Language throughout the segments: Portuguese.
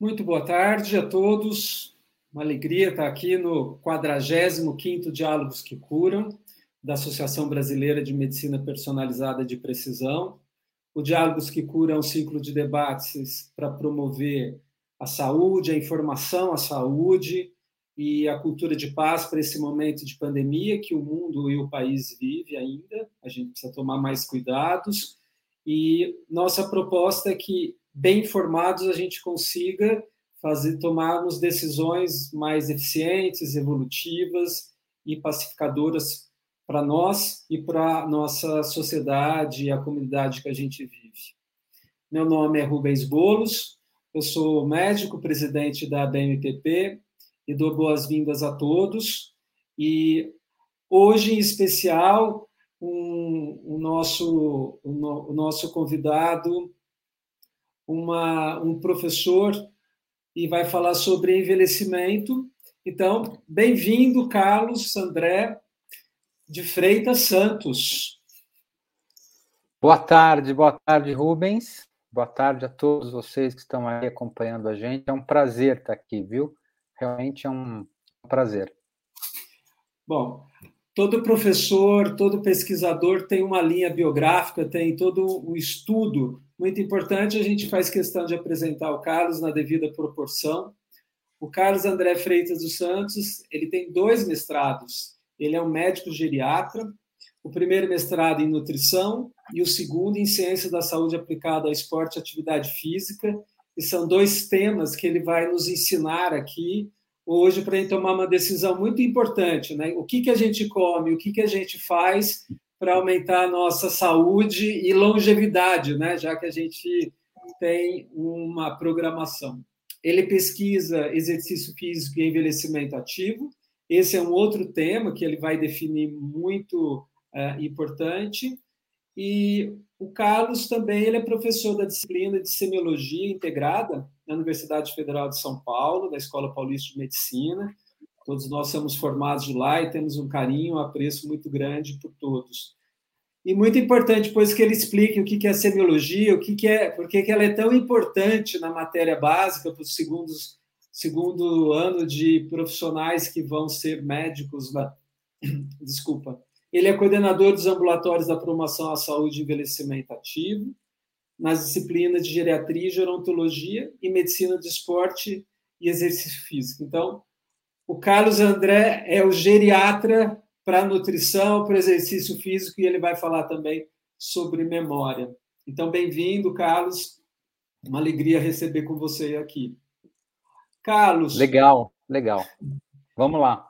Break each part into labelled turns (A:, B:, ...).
A: Muito boa tarde a todos. Uma alegria estar aqui no 45º Diálogos que Curam, da Associação Brasileira de Medicina Personalizada de Precisão. O Diálogos que Curam é um ciclo de debates para promover a saúde, a informação à saúde e a cultura de paz para esse momento de pandemia que o mundo e o país vive ainda. A gente precisa tomar mais cuidados. E nossa proposta é que bem informados, a gente consiga fazer tomarmos decisões mais eficientes, evolutivas e pacificadoras para nós e para nossa sociedade e a comunidade que a gente vive. Meu nome é Rubens Bolos, eu sou médico, presidente da BMPP e dou boas-vindas a todos. E hoje, em especial, um, o, nosso, o, no, o nosso convidado uma, um professor e vai falar sobre envelhecimento. Então, bem-vindo, Carlos André de Freitas Santos.
B: Boa tarde, boa tarde, Rubens. Boa tarde a todos vocês que estão aí acompanhando a gente. É um prazer estar aqui, viu? Realmente é um prazer.
A: Bom, todo professor, todo pesquisador tem uma linha biográfica, tem todo um estudo muito importante. A gente faz questão de apresentar o Carlos na devida proporção. O Carlos André Freitas dos Santos, ele tem dois mestrados. Ele é um médico geriatra, o primeiro mestrado em nutrição e o segundo em ciência da saúde aplicada ao esporte e atividade física. E são dois temas que ele vai nos ensinar aqui hoje para tomar uma decisão muito importante, né? O que que a gente come, o que que a gente faz para aumentar a nossa saúde e longevidade, né? Já que a gente tem uma programação. Ele pesquisa exercício físico e envelhecimento ativo. Esse é um outro tema que ele vai definir muito é, importante. E o Carlos também ele é professor da disciplina de semiologia integrada na Universidade Federal de São Paulo, da Escola Paulista de Medicina. Todos nós somos formados lá e temos um carinho, um apreço muito grande por todos. E muito importante, pois, que ele explique o que é semiologia, o que é, por que ela é tão importante na matéria básica para o segundo, segundo ano de profissionais que vão ser médicos. Desculpa. Ele é coordenador dos ambulatórios da promoção à saúde e envelhecimento ativo, nas disciplinas de geriatria, gerontologia e medicina de esporte e exercício físico. Então, o Carlos André é o geriatra para nutrição, para exercício físico, e ele vai falar também sobre memória. Então, bem-vindo, Carlos. Uma alegria receber com você aqui.
B: Carlos. Legal, legal. Vamos lá.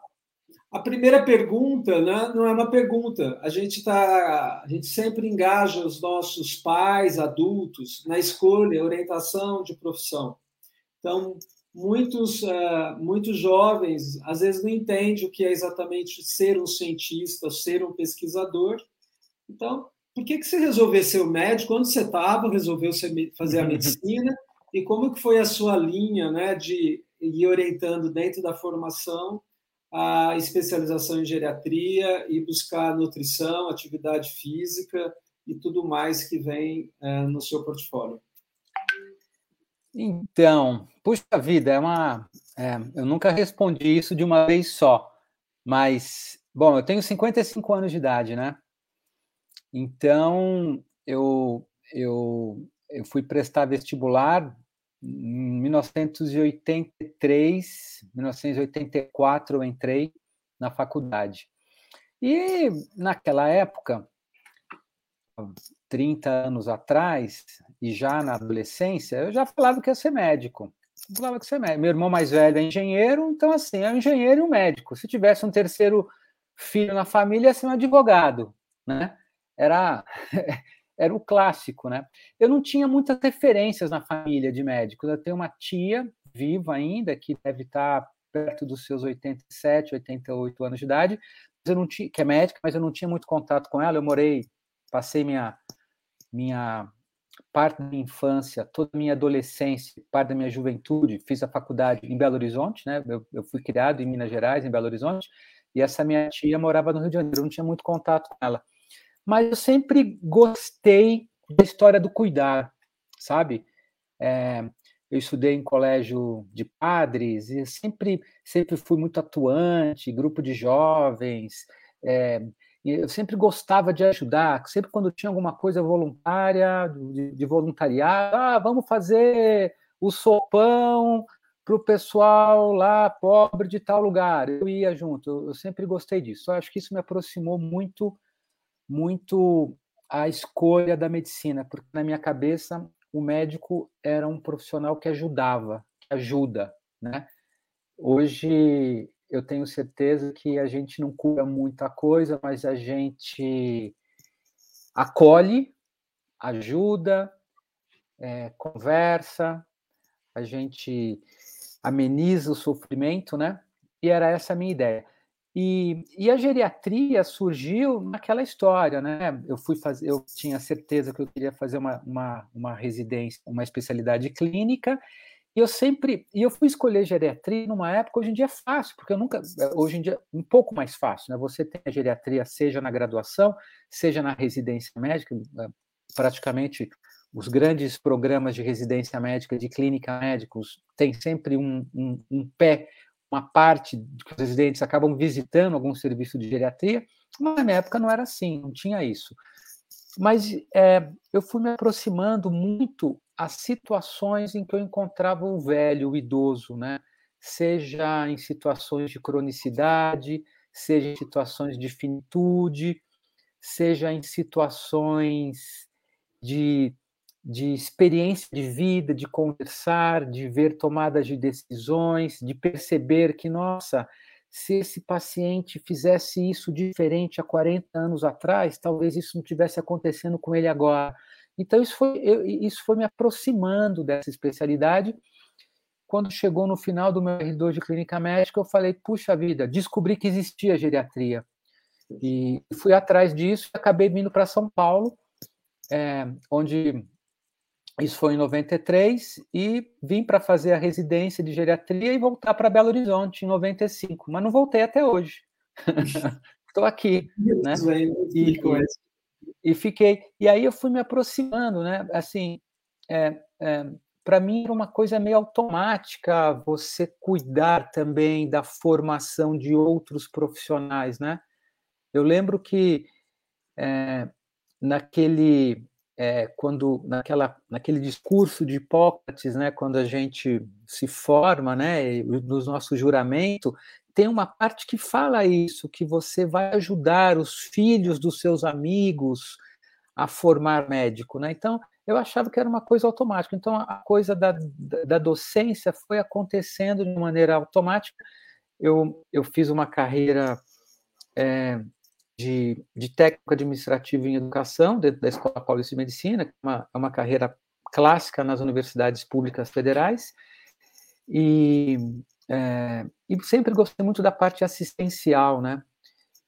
A: A primeira pergunta né, não é uma pergunta. A gente tá, a gente sempre engaja os nossos pais, adultos, na escolha, orientação de profissão. Então, muitos, uh, muitos jovens às vezes não entendem o que é exatamente ser um cientista, ser um pesquisador. Então, por que, que você resolveu ser o médico? Quando você estava, resolveu fazer a medicina? E como que foi a sua linha né, de ir orientando dentro da formação a especialização em geriatria e buscar nutrição, atividade física e tudo mais que vem é, no seu portfólio?
B: Então, puxa vida, é uma. É, eu nunca respondi isso de uma vez só, mas, bom, eu tenho 55 anos de idade, né? Então, eu, eu, eu fui prestar vestibular 1983, 1984 eu entrei na faculdade. E naquela época, 30 anos atrás, e já na adolescência, eu já falava que ia ser médico. Falava que ia ser médico. Meu irmão mais velho é engenheiro, então assim, é um engenheiro e um médico. Se tivesse um terceiro filho na família, ia ser um advogado, né? Era era o clássico, né? Eu não tinha muitas referências na família de médicos. Eu tenho uma tia viva ainda que deve estar perto dos seus 87, 88 anos de idade, eu não tinha, que é médica, mas eu não tinha muito contato com ela. Eu morei, passei minha minha parte da minha infância, toda a minha adolescência, parte da minha juventude, fiz a faculdade em Belo Horizonte, né? Eu, eu fui criado em Minas Gerais, em Belo Horizonte, e essa minha tia morava no Rio de Janeiro, eu não tinha muito contato com ela mas eu sempre gostei da história do cuidar, sabe? É, eu estudei em colégio de padres e sempre, sempre fui muito atuante, grupo de jovens, é, eu sempre gostava de ajudar, sempre quando tinha alguma coisa voluntária, de, de voluntariado, ah, vamos fazer o sopão para o pessoal lá pobre de tal lugar. Eu ia junto, eu sempre gostei disso. Eu acho que isso me aproximou muito, muito a escolha da medicina, porque na minha cabeça o médico era um profissional que ajudava, que ajuda, né? Hoje eu tenho certeza que a gente não cura muita coisa, mas a gente acolhe, ajuda, é, conversa, a gente ameniza o sofrimento, né? E era essa a minha ideia. E, e, a geriatria surgiu naquela história, né? Eu fui fazer, eu tinha certeza que eu queria fazer uma, uma, uma residência, uma especialidade clínica, e eu sempre, e eu fui escolher geriatria numa época, hoje em dia é fácil, porque eu nunca, hoje em dia um pouco mais fácil, né? Você tem a geriatria seja na graduação, seja na residência médica, é, praticamente os grandes programas de residência médica, de clínica médicos, tem sempre um, um, um pé, uma parte que os residentes acabam visitando algum serviço de geriatria, mas na minha época não era assim, não tinha isso. Mas é, eu fui me aproximando muito às situações em que eu encontrava o velho, o idoso, né? seja em situações de cronicidade, seja em situações de finitude, seja em situações de, de experiência de vida, de conversar, de ver tomadas de decisões, de perceber que, nossa, se esse paciente fizesse isso diferente há 40 anos atrás, talvez isso não tivesse acontecendo com ele agora. Então, isso foi, eu, isso foi me aproximando dessa especialidade. Quando chegou no final do meu R2 de clínica médica, eu falei: puxa vida, descobri que existia geriatria. E fui atrás disso e acabei vindo para São Paulo, é, onde isso foi em 93 e vim para fazer a residência de geriatria e voltar para Belo Horizonte em 95, mas não voltei até hoje. Estou aqui, né? E, e, fiquei. E aí eu fui me aproximando, né? Assim, é, é, para mim era uma coisa meio automática você cuidar também da formação de outros profissionais, né? Eu lembro que é, naquele é, quando naquela, naquele discurso de Hipócrates, né, quando a gente se forma, né, no nosso juramento, tem uma parte que fala isso, que você vai ajudar os filhos dos seus amigos a formar médico, né? Então, eu achava que era uma coisa automática. Então, a coisa da, da docência foi acontecendo de maneira automática. Eu, eu fiz uma carreira é, de, de técnico administrativo em educação, dentro da Escola Paulista de Medicina, que é uma, é uma carreira clássica nas universidades públicas federais, e, é, e sempre gostei muito da parte assistencial, né?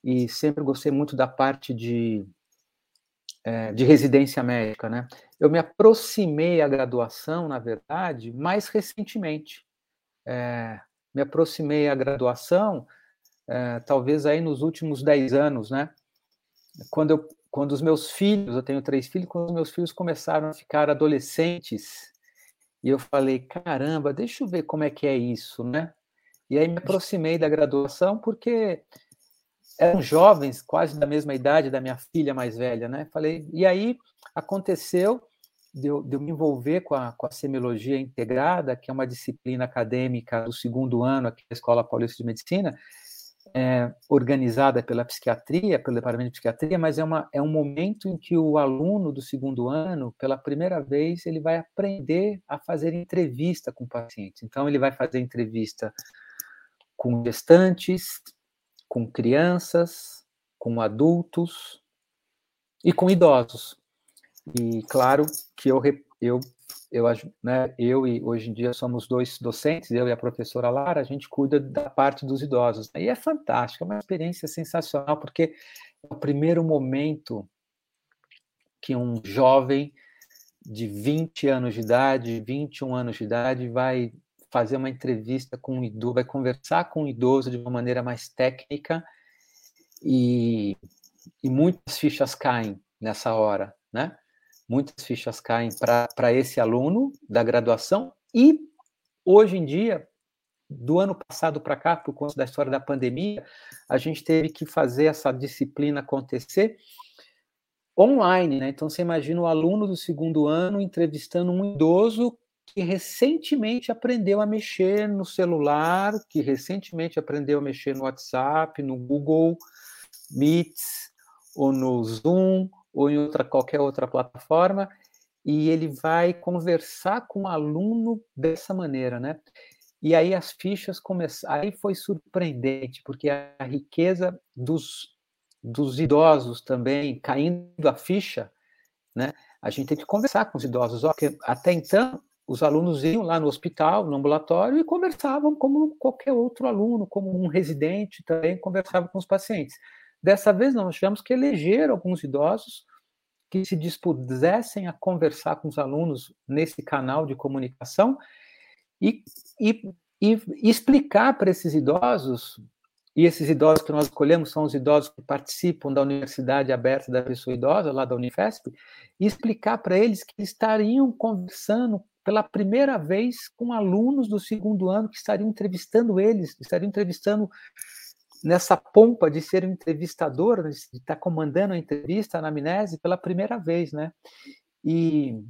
B: E sempre gostei muito da parte de, é, de residência médica, né? Eu me aproximei à graduação, na verdade, mais recentemente. É, me aproximei à graduação é, talvez aí nos últimos 10 anos, né? Quando, eu, quando os meus filhos, eu tenho três filhos, quando os meus filhos começaram a ficar adolescentes, e eu falei, caramba, deixa eu ver como é que é isso, né? E aí me aproximei da graduação, porque eram jovens, quase da mesma idade da minha filha mais velha, né? Falei, e aí aconteceu de eu, de eu me envolver com a, com a semiologia integrada, que é uma disciplina acadêmica do segundo ano aqui da Escola Paulista de Medicina, é, organizada pela psiquiatria, pelo departamento de psiquiatria, mas é, uma, é um momento em que o aluno do segundo ano, pela primeira vez, ele vai aprender a fazer entrevista com pacientes. Então, ele vai fazer entrevista com gestantes, com crianças, com adultos e com idosos. E claro que eu, eu eu, né, eu e hoje em dia somos dois docentes, eu e a professora Lara, a gente cuida da parte dos idosos. E é fantástico, é uma experiência sensacional, porque é o primeiro momento que um jovem de 20 anos de idade, 21 anos de idade, vai fazer uma entrevista com um idoso, vai conversar com um idoso de uma maneira mais técnica e, e muitas fichas caem nessa hora, né? Muitas fichas caem para esse aluno da graduação E hoje em dia, do ano passado para cá, por conta da história da pandemia, a gente teve que fazer essa disciplina acontecer online, né? Então você imagina o aluno do segundo ano entrevistando um idoso que recentemente aprendeu a mexer no celular, que recentemente aprendeu a mexer no WhatsApp, no Google Meets, ou no Zoom, ou em outra, qualquer outra plataforma, e ele vai conversar com o aluno dessa maneira, né? E aí as fichas começaram. Aí foi surpreendente, porque a riqueza dos, dos idosos também caindo a ficha, né? A gente tem que conversar com os idosos. Ó, até então, os alunos iam lá no hospital, no ambulatório, e conversavam como qualquer outro aluno, como um residente também conversava com os pacientes. Dessa vez, nós tivemos que eleger alguns idosos que se dispusessem a conversar com os alunos nesse canal de comunicação e, e, e explicar para esses idosos, e esses idosos que nós escolhemos são os idosos que participam da Universidade Aberta da Pessoa Idosa, lá da Unifesp, e explicar para eles que estariam conversando pela primeira vez com alunos do segundo ano que estariam entrevistando eles, estariam entrevistando nessa pompa de ser um entrevistador, de estar comandando a entrevista, a anamnese, pela primeira vez, né? E,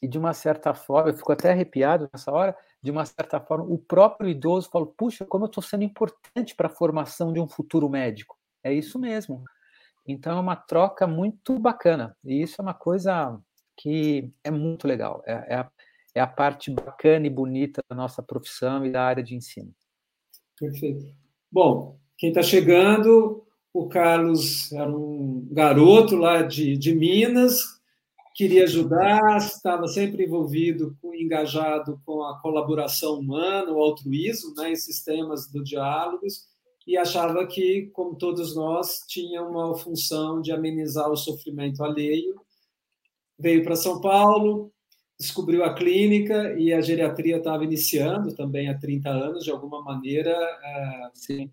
B: e de uma certa forma, eu fico até arrepiado nessa hora, de uma certa forma, o próprio idoso fala, puxa, como eu estou sendo importante para a formação de um futuro médico. É isso mesmo. Então é uma troca muito bacana, e isso é uma coisa que é muito legal, é, é, a, é a parte bacana e bonita da nossa profissão e da área de ensino.
A: Perfeito. Bom, quem está chegando, o Carlos era um garoto lá de, de Minas, queria ajudar, estava sempre envolvido, engajado com a colaboração humana, o altruísmo, né, em sistemas do diálogos, e achava que, como todos nós, tinha uma função de amenizar o sofrimento alheio. Veio para São Paulo, descobriu a clínica e a geriatria estava iniciando também há 30 anos, de alguma maneira. É, Sim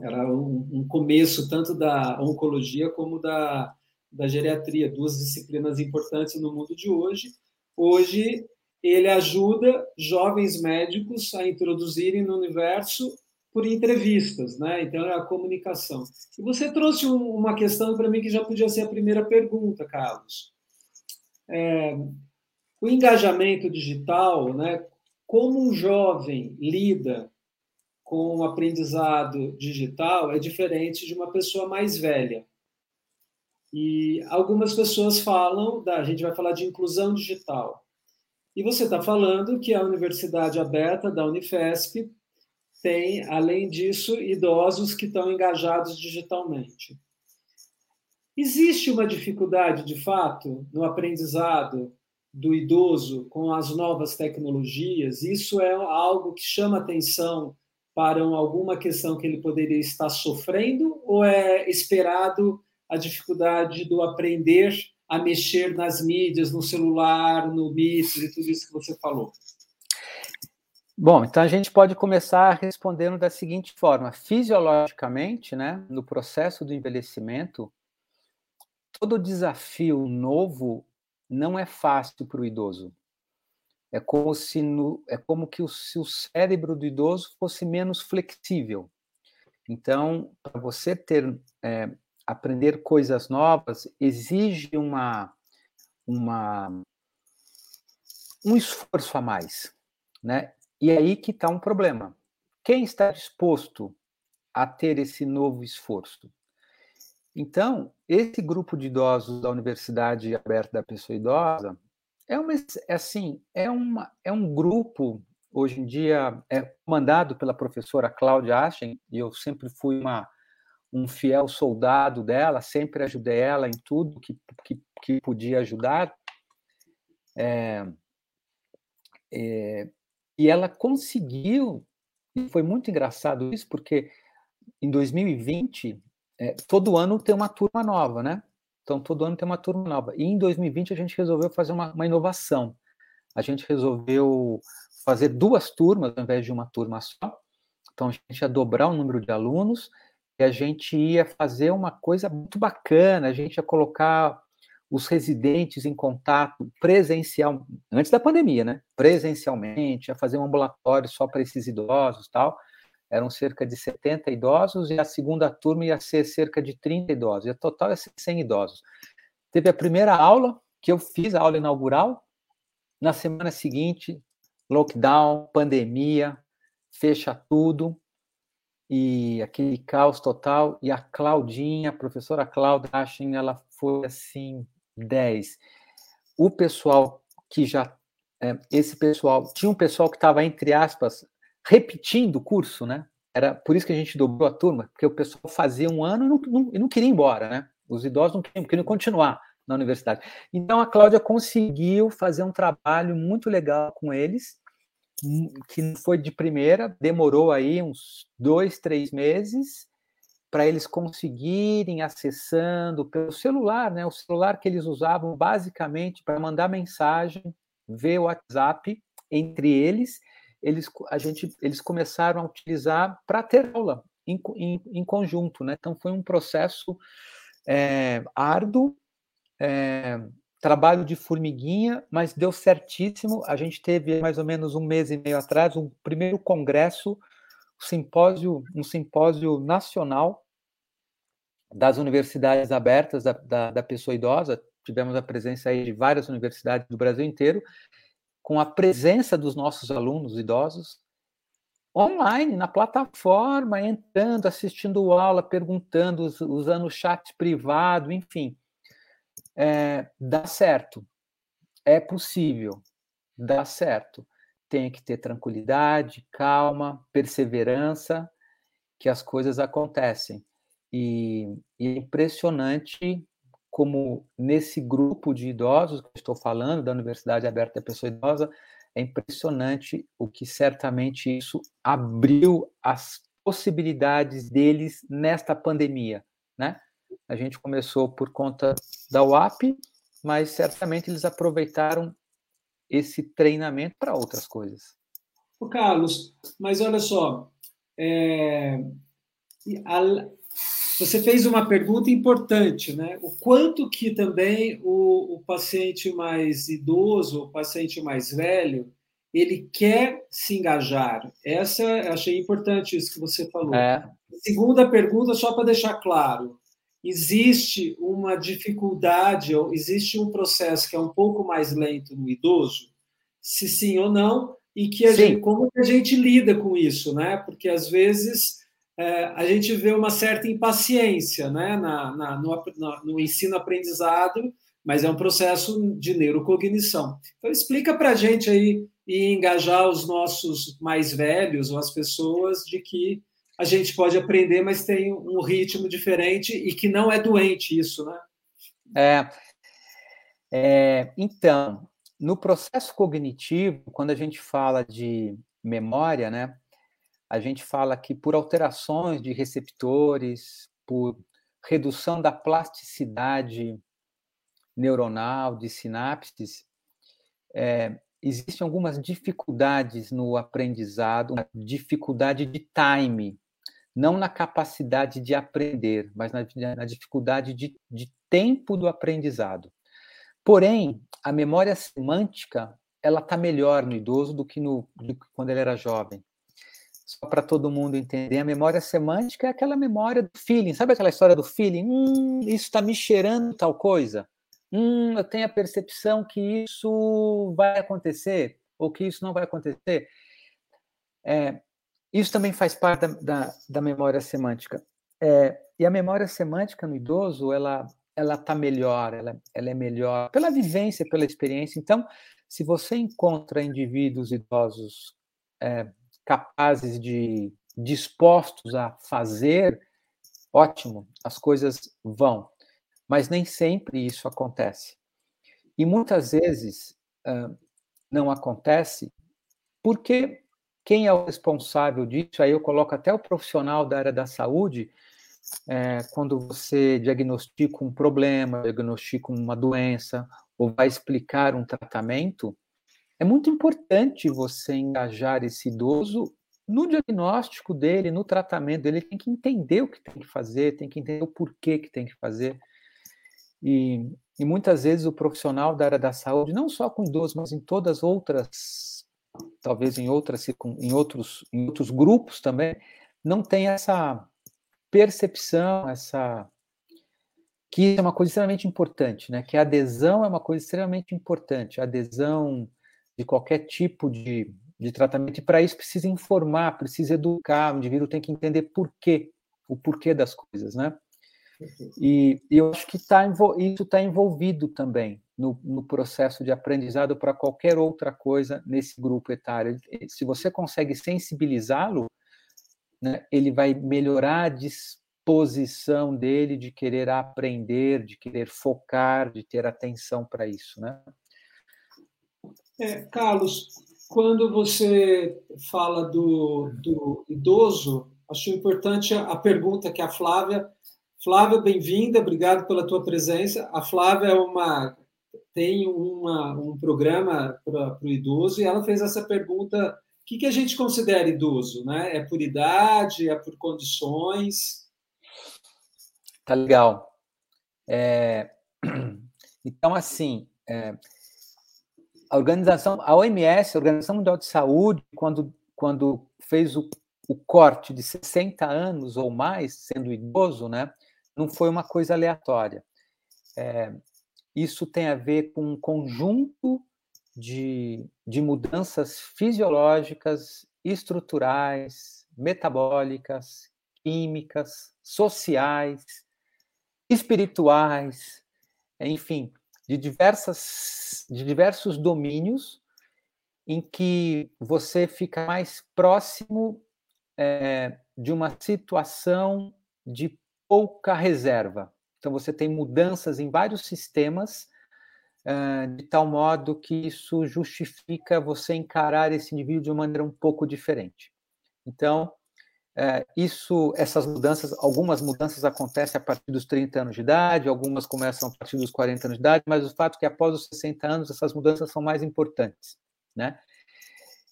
A: era um, um começo tanto da oncologia como da, da geriatria, duas disciplinas importantes no mundo de hoje. Hoje, ele ajuda jovens médicos a introduzirem no universo por entrevistas, né? Então é a comunicação. E você trouxe uma questão para mim que já podia ser a primeira pergunta, Carlos. É, o engajamento digital, né? Como um jovem lida com o aprendizado digital é diferente de uma pessoa mais velha. E algumas pessoas falam, da, a gente vai falar de inclusão digital. E você está falando que a Universidade Aberta da Unifesp tem, além disso, idosos que estão engajados digitalmente. Existe uma dificuldade, de fato, no aprendizado do idoso com as novas tecnologias? Isso é algo que chama atenção para alguma questão que ele poderia estar sofrendo ou é esperado a dificuldade do aprender a mexer nas mídias, no celular, no Meet e tudo isso que você falou?
B: Bom, então a gente pode começar respondendo da seguinte forma: fisiologicamente, né, no processo do envelhecimento, todo desafio novo não é fácil para o idoso. É como se no, é como que o, se o cérebro do idoso fosse menos flexível. Então, para você ter é, aprender coisas novas exige uma uma um esforço a mais, né? E aí que está um problema. Quem está disposto a ter esse novo esforço? Então, esse grupo de idosos da Universidade Aberta da Pessoa Idosa, é uma é assim, é uma é um grupo hoje em dia é comandado pela professora Cláudia Aschen, e eu sempre fui uma um fiel soldado dela, sempre ajudei ela em tudo que, que, que podia ajudar. É, é, e ela conseguiu, e foi muito engraçado isso, porque em 2020, é, todo ano tem uma turma nova, né? Então, todo ano tem uma turma nova. E em 2020 a gente resolveu fazer uma, uma inovação. A gente resolveu fazer duas turmas ao invés de uma turma só. Então, a gente ia dobrar o número de alunos e a gente ia fazer uma coisa muito bacana. A gente ia colocar os residentes em contato presencial, antes da pandemia, né? Presencialmente, a fazer um ambulatório só para esses idosos tal. Eram cerca de 70 idosos e a segunda turma ia ser cerca de 30 idosos. E total ia ser 100 idosos. Teve a primeira aula, que eu fiz, a aula inaugural. Na semana seguinte, lockdown, pandemia, fecha tudo e aquele caos total. E a Claudinha, a professora Cláudia Achen, ela foi assim 10. O pessoal que já. É, esse pessoal. Tinha um pessoal que estava, entre aspas, repetindo o curso, né? Era por isso que a gente dobrou a turma, porque o pessoal fazia um ano e não, não, não queria ir embora, né? Os idosos não queriam, queriam continuar na universidade. Então a Cláudia conseguiu fazer um trabalho muito legal com eles que foi de primeira, demorou aí uns dois, três meses para eles conseguirem acessando pelo celular, né? O celular que eles usavam basicamente para mandar mensagem, ver o WhatsApp entre eles, eles a gente eles começaram a utilizar para ter aula em, em, em, conjunto, né? Então foi um processo é, árduo, é, trabalho de formiguinha, mas deu certíssimo. A gente teve mais ou menos um mês e meio atrás um primeiro congresso, simpósio, um simpósio nacional das universidades abertas da, da, da pessoa idosa. Tivemos a presença aí de várias universidades do Brasil inteiro, com a presença dos nossos alunos idosos online, na plataforma, entrando, assistindo aula, perguntando, usando o chat privado, enfim é, dá certo, é possível, dá certo. Tem que ter tranquilidade, calma, perseverança, que as coisas acontecem. E, e é impressionante como nesse grupo de idosos que estou falando, da Universidade Aberta da Pessoa Idosa, é impressionante o que certamente isso abriu as possibilidades deles nesta pandemia, né? A gente começou por conta da UAP, mas certamente eles aproveitaram esse treinamento para outras coisas.
A: O Carlos, mas olha só, é, você fez uma pergunta importante, né? O quanto que também o, o paciente mais idoso, o paciente mais velho, ele quer se engajar. Essa achei importante isso que você falou. É. Segunda pergunta, só para deixar claro, existe uma dificuldade, ou existe um processo que é um pouco mais lento no idoso? Se sim ou não, e que a gente, como a gente lida com isso, né? Porque às vezes é, a gente vê uma certa impaciência né? na, na no, no ensino-aprendizado, mas é um processo de neurocognição. Então, explica para a gente aí e engajar os nossos mais velhos ou as pessoas de que a gente pode aprender, mas tem um ritmo diferente e que não é doente isso, né?
B: É, é, então, no processo cognitivo, quando a gente fala de memória, né, a gente fala que por alterações de receptores, por redução da plasticidade neuronal, de sinapses, é, existem algumas dificuldades no aprendizado, uma dificuldade de time, não na capacidade de aprender, mas na, na dificuldade de, de, tempo do aprendizado. Porém, a memória semântica ela está melhor no idoso do que, no, do que quando ele era jovem. Só para todo mundo entender, a memória semântica é aquela memória do feeling. Sabe aquela história do feeling? Hum, isso está me cheirando tal coisa. Hum, eu tenho a percepção que isso vai acontecer ou que isso não vai acontecer. É, isso também faz parte da, da, da memória semântica. É, e a memória semântica no idoso, ela ela está melhor, ela, ela é melhor pela vivência, pela experiência. Então, se você encontra indivíduos idosos é, capazes de dispostos a fazer, ótimo, as coisas vão. Mas nem sempre isso acontece. E muitas vezes uh, não acontece porque quem é o responsável disso? Aí eu coloco até o profissional da área da saúde, é, quando você diagnostica um problema, diagnostica uma doença, ou vai explicar um tratamento, é muito importante você engajar esse idoso no diagnóstico dele, no tratamento dele, ele tem que entender o que tem que fazer, tem que entender o porquê que tem que fazer. E, e muitas vezes o profissional da área da saúde, não só com idosos, mas em todas as outras, talvez em outras, em outros, em outros grupos também, não tem essa percepção, essa que é uma coisa extremamente importante, né? Que a adesão é uma coisa extremamente importante, a adesão de qualquer tipo de, de tratamento, e para isso precisa informar, precisa educar, o indivíduo tem que entender por quê, o porquê das coisas, né? E, e eu acho que tá, isso está envolvido também no, no, processo de aprendizado para qualquer outra coisa nesse grupo etário. Se você consegue sensibilizá-lo, né, ele vai melhorar a disposição dele de querer aprender, de querer focar, de ter atenção para isso, né?
A: É, Carlos, quando você fala do, do idoso, acho importante a pergunta que a Flávia. Flávia, bem-vinda, obrigado pela tua presença. A Flávia é uma tem uma, um programa para o idoso e ela fez essa pergunta: o que, que a gente considera idoso? Né? É por idade? É por condições?
B: Tá legal. É, então, assim, é, a organização, a OMS, a Organização Mundial de Saúde, quando, quando fez o, o corte de 60 anos ou mais, sendo idoso, né, não foi uma coisa aleatória. É, isso tem a ver com um conjunto de, de mudanças fisiológicas, estruturais, metabólicas, químicas, sociais, espirituais, enfim, de, diversas, de diversos domínios em que você fica mais próximo é, de uma situação de pouca reserva. Então, você tem mudanças em vários sistemas, é, de tal modo que isso justifica você encarar esse indivíduo de uma maneira um pouco diferente. Então, é, isso, essas mudanças, algumas mudanças acontecem a partir dos 30 anos de idade, algumas começam a partir dos 40 anos de idade, mas o fato é que após os 60 anos essas mudanças são mais importantes, né?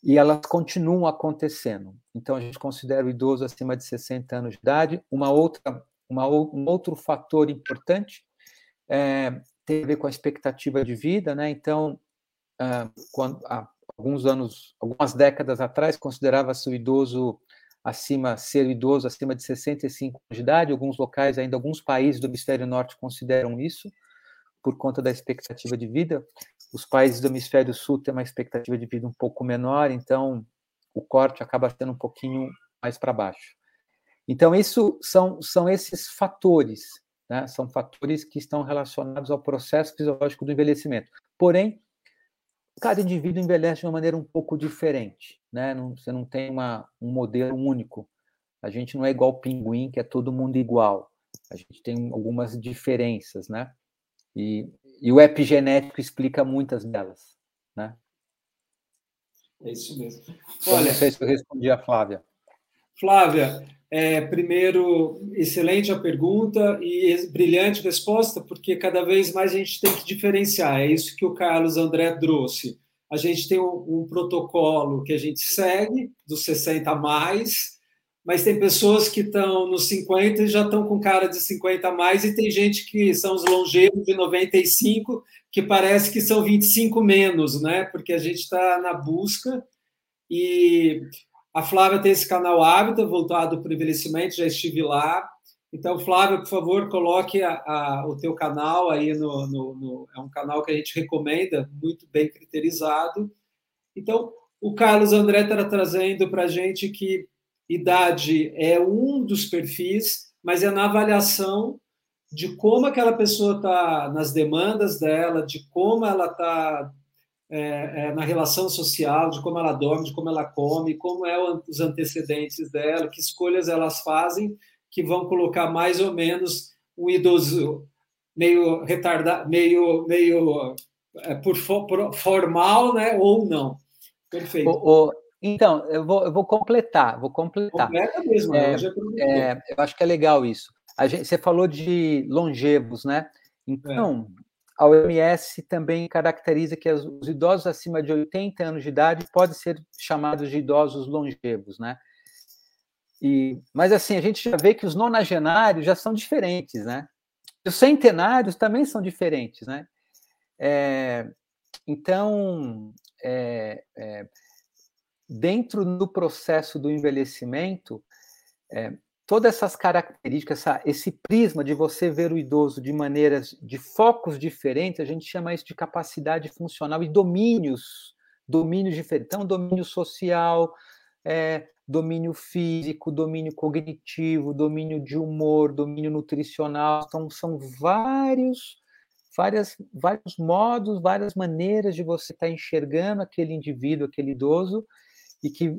B: E elas continuam acontecendo. Então a gente considera o idoso acima de 60 anos de idade. Uma outra, uma, um outro fator importante é, tem a ver com a expectativa de vida, né? Então, ah, quando, alguns anos, algumas décadas atrás, considerava-se o idoso acima, ser idoso acima de 65 anos de idade. Alguns locais, ainda alguns países do hemisfério norte consideram isso, por conta da expectativa de vida. Os países do hemisfério sul têm uma expectativa de vida um pouco menor, então o corte acaba sendo um pouquinho mais para baixo. Então, isso são, são esses fatores, né? são fatores que estão relacionados ao processo fisiológico do envelhecimento. Porém, cada indivíduo envelhece de uma maneira um pouco diferente, né? Não, você não tem uma, um modelo único. A gente não é igual o pinguim, que é todo mundo igual. A gente tem algumas diferenças, né? E, e o epigenético explica muitas delas, né?
A: É isso mesmo.
B: Olha, não sei se eu respondi a Flávia.
A: Flávia, é, primeiro, excelente a pergunta e brilhante resposta, porque cada vez mais a gente tem que diferenciar. É isso que o Carlos André trouxe. A gente tem um, um protocolo que a gente segue, dos 60 a mais, mas tem pessoas que estão nos 50 e já estão com cara de 50 a mais, e tem gente que são os longevos de 95, que parece que são 25 menos, né? Porque a gente está na busca e a Flávia tem esse canal Hábito, voltado para o envelhecimento, já estive lá. Então, Flávia, por favor, coloque a, a, o teu canal aí no, no, no, É um canal que a gente recomenda, muito bem criterizado. Então, o Carlos André está trazendo para a gente que idade é um dos perfis, mas é na avaliação de como aquela pessoa está nas demandas dela, de como ela está é, é, na relação social, de como ela dorme, de como ela come, como é os antecedentes dela, que escolhas elas fazem que vão colocar mais ou menos um idoso meio retardado, meio, meio é, por, por, formal, né, ou não.
B: Perfeito. O, o, então, eu vou, eu vou completar, vou completar.
A: Completa mesmo,
B: é, é, eu acho que é legal isso. Gente, você falou de longevos, né? Então, a OMS também caracteriza que os idosos acima de 80 anos de idade podem ser chamados de idosos longevos, né? E, mas assim, a gente já vê que os nonagenários já são diferentes, né? Os centenários também são diferentes, né? É, então, é, é, dentro do processo do envelhecimento, é, todas essas características, essa, esse prisma de você ver o idoso de maneiras, de focos diferentes, a gente chama isso de capacidade funcional e domínios, domínios diferentes. Então, domínio social, é, domínio físico, domínio cognitivo, domínio de humor, domínio nutricional. Então, são vários, várias, vários modos, várias maneiras de você estar enxergando aquele indivíduo, aquele idoso, e que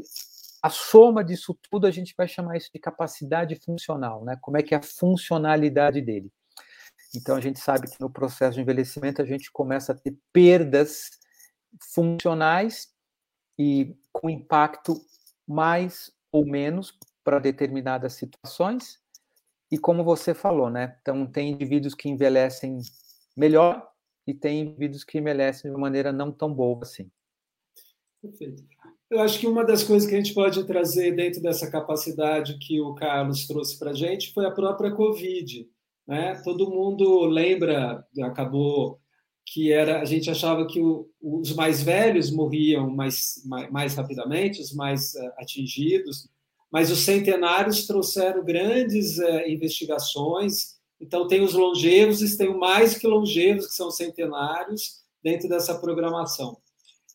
B: a soma disso tudo a gente vai chamar isso de capacidade funcional, né? Como é que é a funcionalidade dele. Então, a gente sabe que no processo de envelhecimento a gente começa a ter perdas funcionais e com impacto mais ou menos para determinadas situações. E como você falou, né? Então, tem indivíduos que envelhecem melhor e tem indivíduos que envelhecem de uma maneira não tão boa assim.
A: Perfeito. Eu acho que uma das coisas que a gente pode trazer dentro dessa capacidade que o Carlos trouxe para a gente foi a própria Covid. Né? Todo mundo lembra, acabou que era a gente achava que o, os mais velhos morriam mais, mais, mais rapidamente, os mais uh, atingidos, mas os centenários trouxeram grandes uh, investigações. Então, tem os longevos e tem mais que longevos, que são centenários, dentro dessa programação.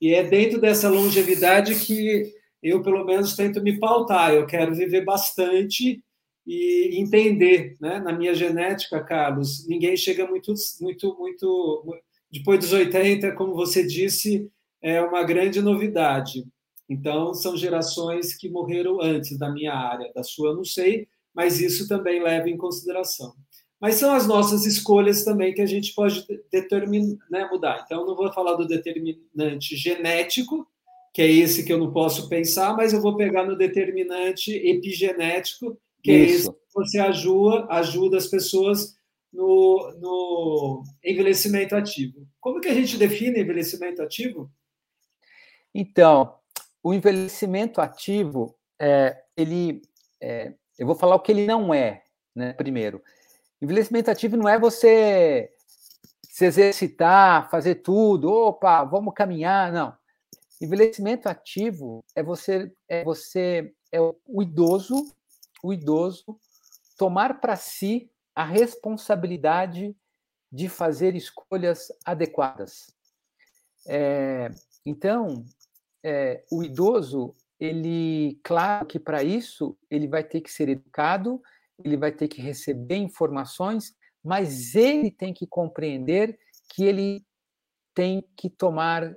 A: E é dentro dessa longevidade que eu, pelo menos, tento me pautar. Eu quero viver bastante e entender, né? Na minha genética, Carlos, ninguém chega muito, muito, muito depois dos 80, como você disse, é uma grande novidade. Então, são gerações que morreram antes da minha área, da sua não sei, mas isso também leva em consideração. Mas são as nossas escolhas também que a gente pode determinar, né, mudar. Então, não vou falar do determinante genético, que é esse que eu não posso pensar, mas eu vou pegar no determinante epigenético, que isso. é esse que você ajuda, ajuda as pessoas no, no envelhecimento ativo. Como que a gente define envelhecimento ativo?
B: Então, o envelhecimento ativo, é, ele, é, eu vou falar o que ele não é, né? Primeiro, envelhecimento ativo não é você se exercitar, fazer tudo, opa, vamos caminhar, não. Envelhecimento ativo é você, é você, é o idoso, o idoso tomar para si a responsabilidade de fazer escolhas adequadas. É, então, é, o idoso, ele, claro que para isso, ele vai ter que ser educado, ele vai ter que receber informações, mas ele tem que compreender que ele tem que tomar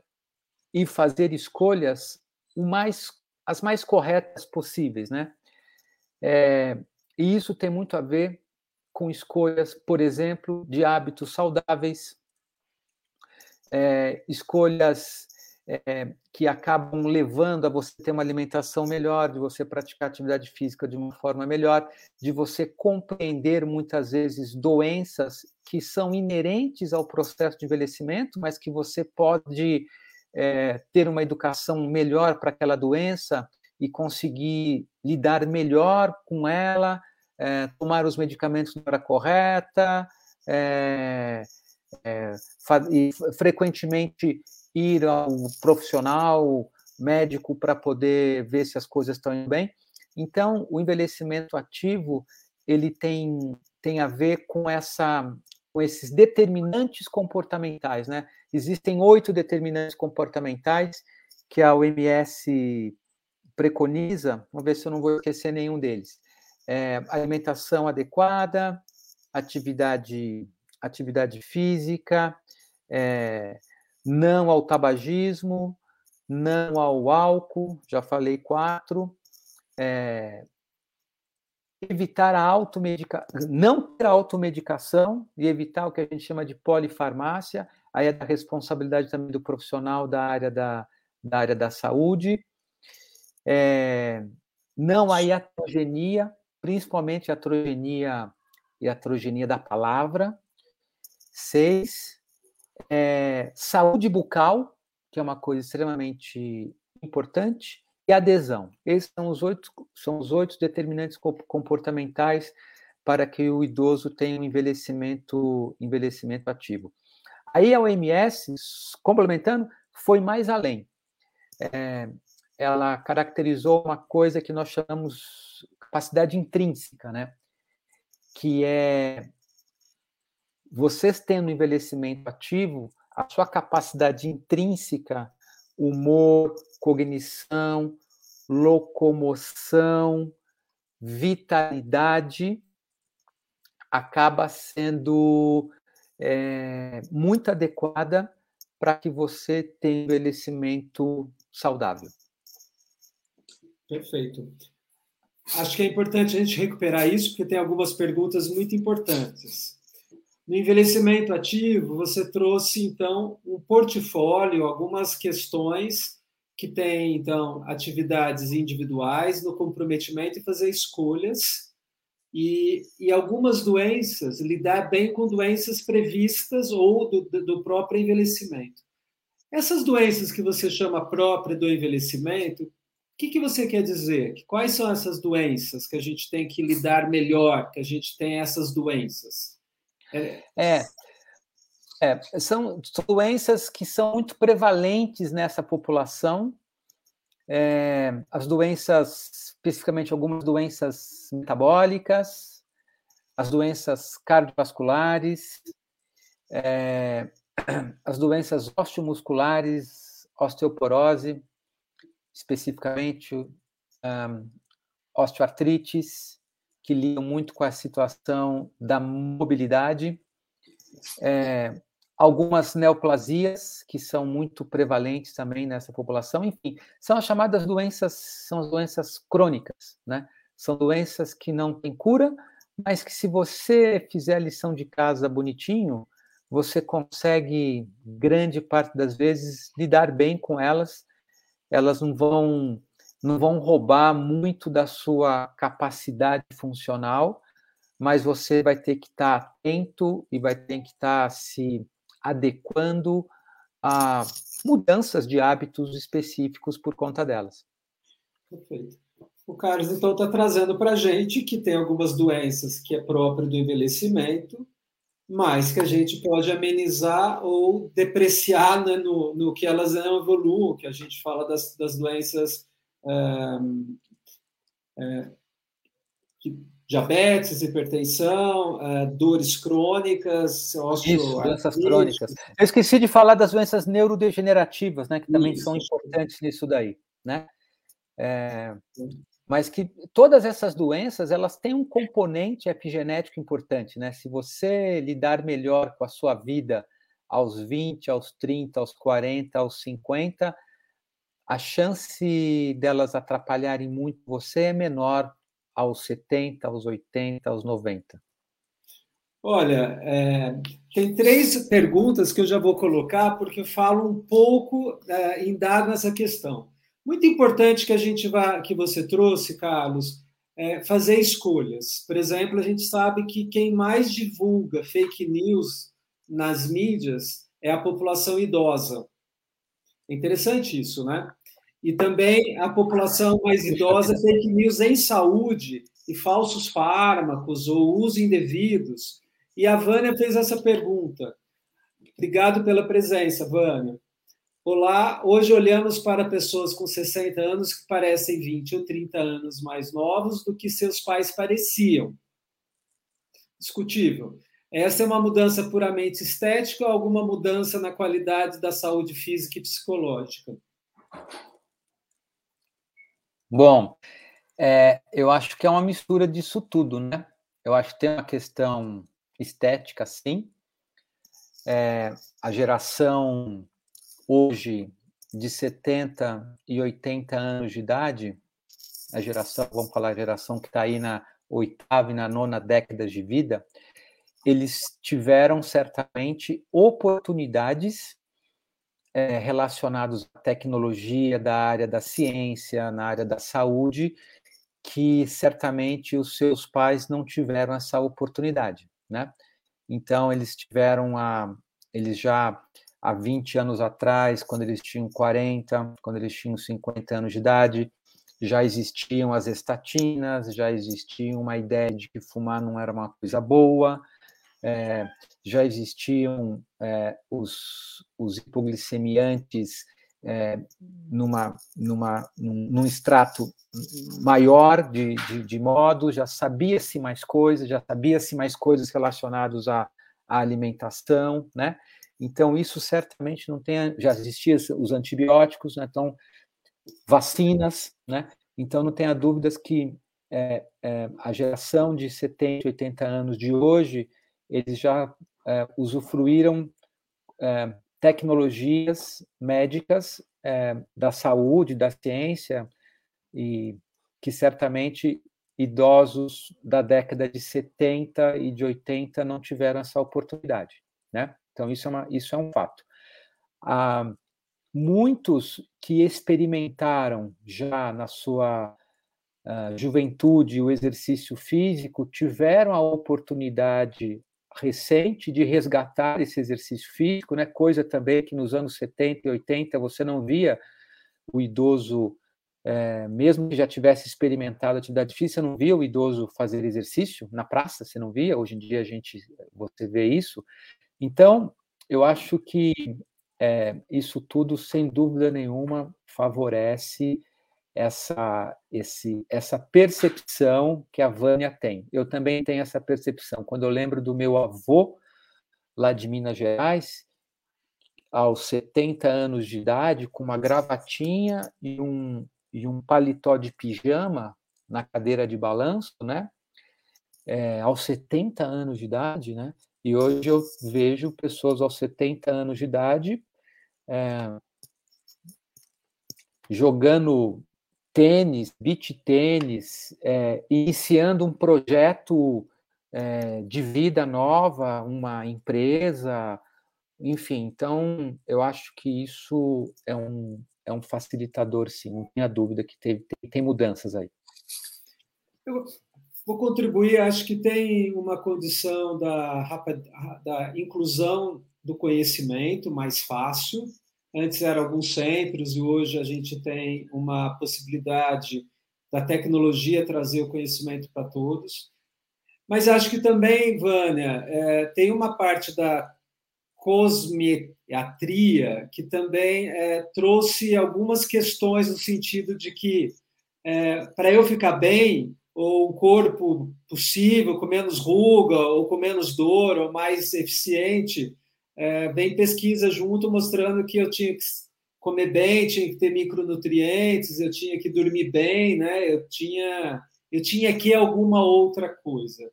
B: e fazer escolhas mais, as mais corretas possíveis, né? É, e isso tem muito a ver com escolhas, por exemplo, de hábitos saudáveis, é, escolhas é, que acabam levando a você ter uma alimentação melhor, de você praticar atividade física de uma forma melhor, de você compreender muitas vezes doenças que são inerentes ao processo de envelhecimento, mas que você pode é, ter uma educação melhor para aquela doença e conseguir lidar melhor com ela, é, tomar os medicamentos na hora correta, é, é, e frequentemente ir ao profissional médico para poder ver se as coisas estão indo bem. Então, o envelhecimento ativo ele tem, tem a ver com essa com esses determinantes comportamentais, né? Existem oito determinantes comportamentais que a OMS preconiza. Vamos ver se eu não vou esquecer nenhum deles é, alimentação adequada, atividade, atividade física, é, não ao tabagismo, não ao álcool, já falei quatro, é, evitar a automedicação, não ter a automedicação e evitar o que a gente chama de polifarmácia, aí é da responsabilidade também do profissional da área da, da área da saúde, é, não a iatrogenia, principalmente a trogenia e a trogenia da palavra. Seis, é, saúde bucal, que é uma coisa extremamente importante, e adesão. Esses são os oito, são os oito determinantes comportamentais para que o idoso tenha um envelhecimento, envelhecimento ativo. Aí a OMS, complementando, foi mais além. É, ela caracterizou uma coisa que nós chamamos capacidade intrínseca, né? Que é vocês tendo envelhecimento ativo, a sua capacidade intrínseca, humor, cognição, locomoção, vitalidade, acaba sendo é, muito adequada para que você tenha envelhecimento saudável.
A: Perfeito. Acho que é importante a gente recuperar isso, porque tem algumas perguntas muito importantes. No envelhecimento ativo, você trouxe, então, um portfólio, algumas questões que têm, então, atividades individuais no comprometimento e fazer escolhas e, e algumas doenças, lidar bem com doenças previstas ou do, do próprio envelhecimento. Essas doenças que você chama própria do envelhecimento, que, que você quer dizer? Quais são essas doenças que a gente tem que lidar melhor, que a gente tem essas doenças?
B: É, é, é são doenças que são muito prevalentes nessa população é, as doenças, especificamente algumas doenças metabólicas, as doenças cardiovasculares, é, as doenças osteomusculares, osteoporose, especificamente um, osteoartrites, que lidam muito com a situação da mobilidade, é, algumas neoplasias que são muito prevalentes também nessa população, enfim, são as chamadas doenças, são as doenças crônicas, né? São doenças que não têm cura, mas que se você fizer a lição de casa bonitinho, você consegue grande parte das vezes lidar bem com elas. Elas não vão não vão roubar muito da sua capacidade funcional, mas você vai ter que estar atento e vai ter que estar se adequando a mudanças de hábitos específicos por conta delas.
A: Perfeito. O Carlos, então, está trazendo para a gente que tem algumas doenças que é próprio do envelhecimento, mas que a gente pode amenizar ou depreciar né, no, no que elas não evoluam, que a gente fala das, das doenças é, é, que diabetes, hipertensão, uh, dores crônicas,
B: Isso, doenças crônicas. Eu esqueci de falar das doenças neurodegenerativas, né, que também Isso. são importantes nisso daí, né? É, mas que todas essas doenças, elas têm um componente epigenético importante, né? Se você lidar melhor com a sua vida aos 20, aos 30, aos 40, aos 50, a chance delas atrapalharem muito você é menor aos 70, aos 80, aos 90?
A: Olha, é, tem três perguntas que eu já vou colocar, porque falam um pouco é, em dar nessa questão. Muito importante que a gente vá, que você trouxe, Carlos, é fazer escolhas. Por exemplo, a gente sabe que quem mais divulga fake news nas mídias é a população idosa. É interessante isso, né? e também a população mais idosa fake news em saúde e falsos fármacos ou uso indevidos. E a Vânia fez essa pergunta. Obrigado pela presença, Vânia. Olá, hoje olhamos para pessoas com 60 anos que parecem 20 ou 30 anos mais novos do que seus pais pareciam. Discutível. Essa é uma mudança puramente estética ou alguma mudança na qualidade da saúde física e psicológica?
B: Bom, é, eu acho que é uma mistura disso tudo, né? Eu acho que tem uma questão estética, sim. É, a geração hoje de 70 e 80 anos de idade, a geração, vamos falar, a geração que está aí na oitava e na nona década de vida, eles tiveram certamente oportunidades é, relacionados à tecnologia da área da ciência, na área da saúde, que certamente os seus pais não tiveram essa oportunidade, né? Então eles tiveram a, eles já há 20 anos atrás, quando eles tinham 40, quando eles tinham 50 anos de idade, já existiam as estatinas, já existia uma ideia de que fumar não era uma coisa boa, é, já existiam é, os, os hipoglicemiantes é, numa, numa, num, num extrato maior de, de, de modo, já sabia-se mais coisas, já sabia-se mais coisas relacionadas à, à, alimentação, né? Então, isso certamente não tem, já existiam os antibióticos, né? então, vacinas, né? Então, não tenha dúvidas que é, é, a geração de 70, 80 anos de hoje, eles já é, usufruíram é, tecnologias médicas é, da saúde, da ciência, e que certamente idosos da década de 70 e de 80 não tiveram essa oportunidade, né? Então isso é, uma, isso é um fato. Há muitos que experimentaram já na sua uh, juventude o exercício físico tiveram a oportunidade recente de resgatar esse exercício físico, né? Coisa também que nos anos 70 e 80 você não via o idoso, é, mesmo que já tivesse experimentado atividade física, você não via o idoso fazer exercício na praça, você não via. Hoje em dia a gente você vê isso. Então, eu acho que é, isso tudo, sem dúvida nenhuma, favorece essa, esse, essa percepção que a Vânia tem. Eu também tenho essa percepção. Quando eu lembro do meu avô, lá de Minas Gerais, aos 70 anos de idade, com uma gravatinha e um, e um paletó de pijama na cadeira de balanço, né? É, aos 70 anos de idade, né? E hoje eu vejo pessoas aos 70 anos de idade é, jogando tênis, beach tênis, é, iniciando um projeto é, de vida nova, uma empresa, enfim. Então, eu acho que isso é um, é um facilitador, sim, não tenha dúvida que tem, tem mudanças aí.
A: Eu vou contribuir, acho que tem uma condição da, da inclusão do conhecimento mais fácil, Antes eram alguns centros e hoje a gente tem uma possibilidade da tecnologia trazer o conhecimento para todos. Mas acho que também, Vânia, é, tem uma parte da cosmetria que também é, trouxe algumas questões no sentido de que é, para eu ficar bem, ou um corpo possível, com menos ruga, ou com menos dor, ou mais eficiente, é, vem pesquisa junto mostrando que eu tinha que comer bem, tinha que ter micronutrientes, eu tinha que dormir bem, né? Eu tinha, eu tinha que alguma outra coisa.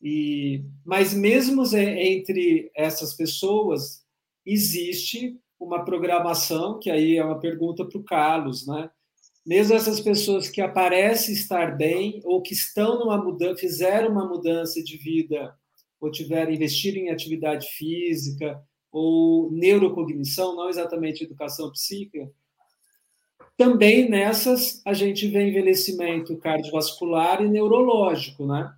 A: E, mas mesmo entre essas pessoas existe uma programação que aí é uma pergunta para o Carlos, né? Mesmo essas pessoas que aparecem estar bem ou que estão numa mudança, fizeram uma mudança de vida ou tiver investido em atividade física ou neurocognição, não exatamente educação psíquica, também nessas a gente vê envelhecimento cardiovascular e neurológico, né?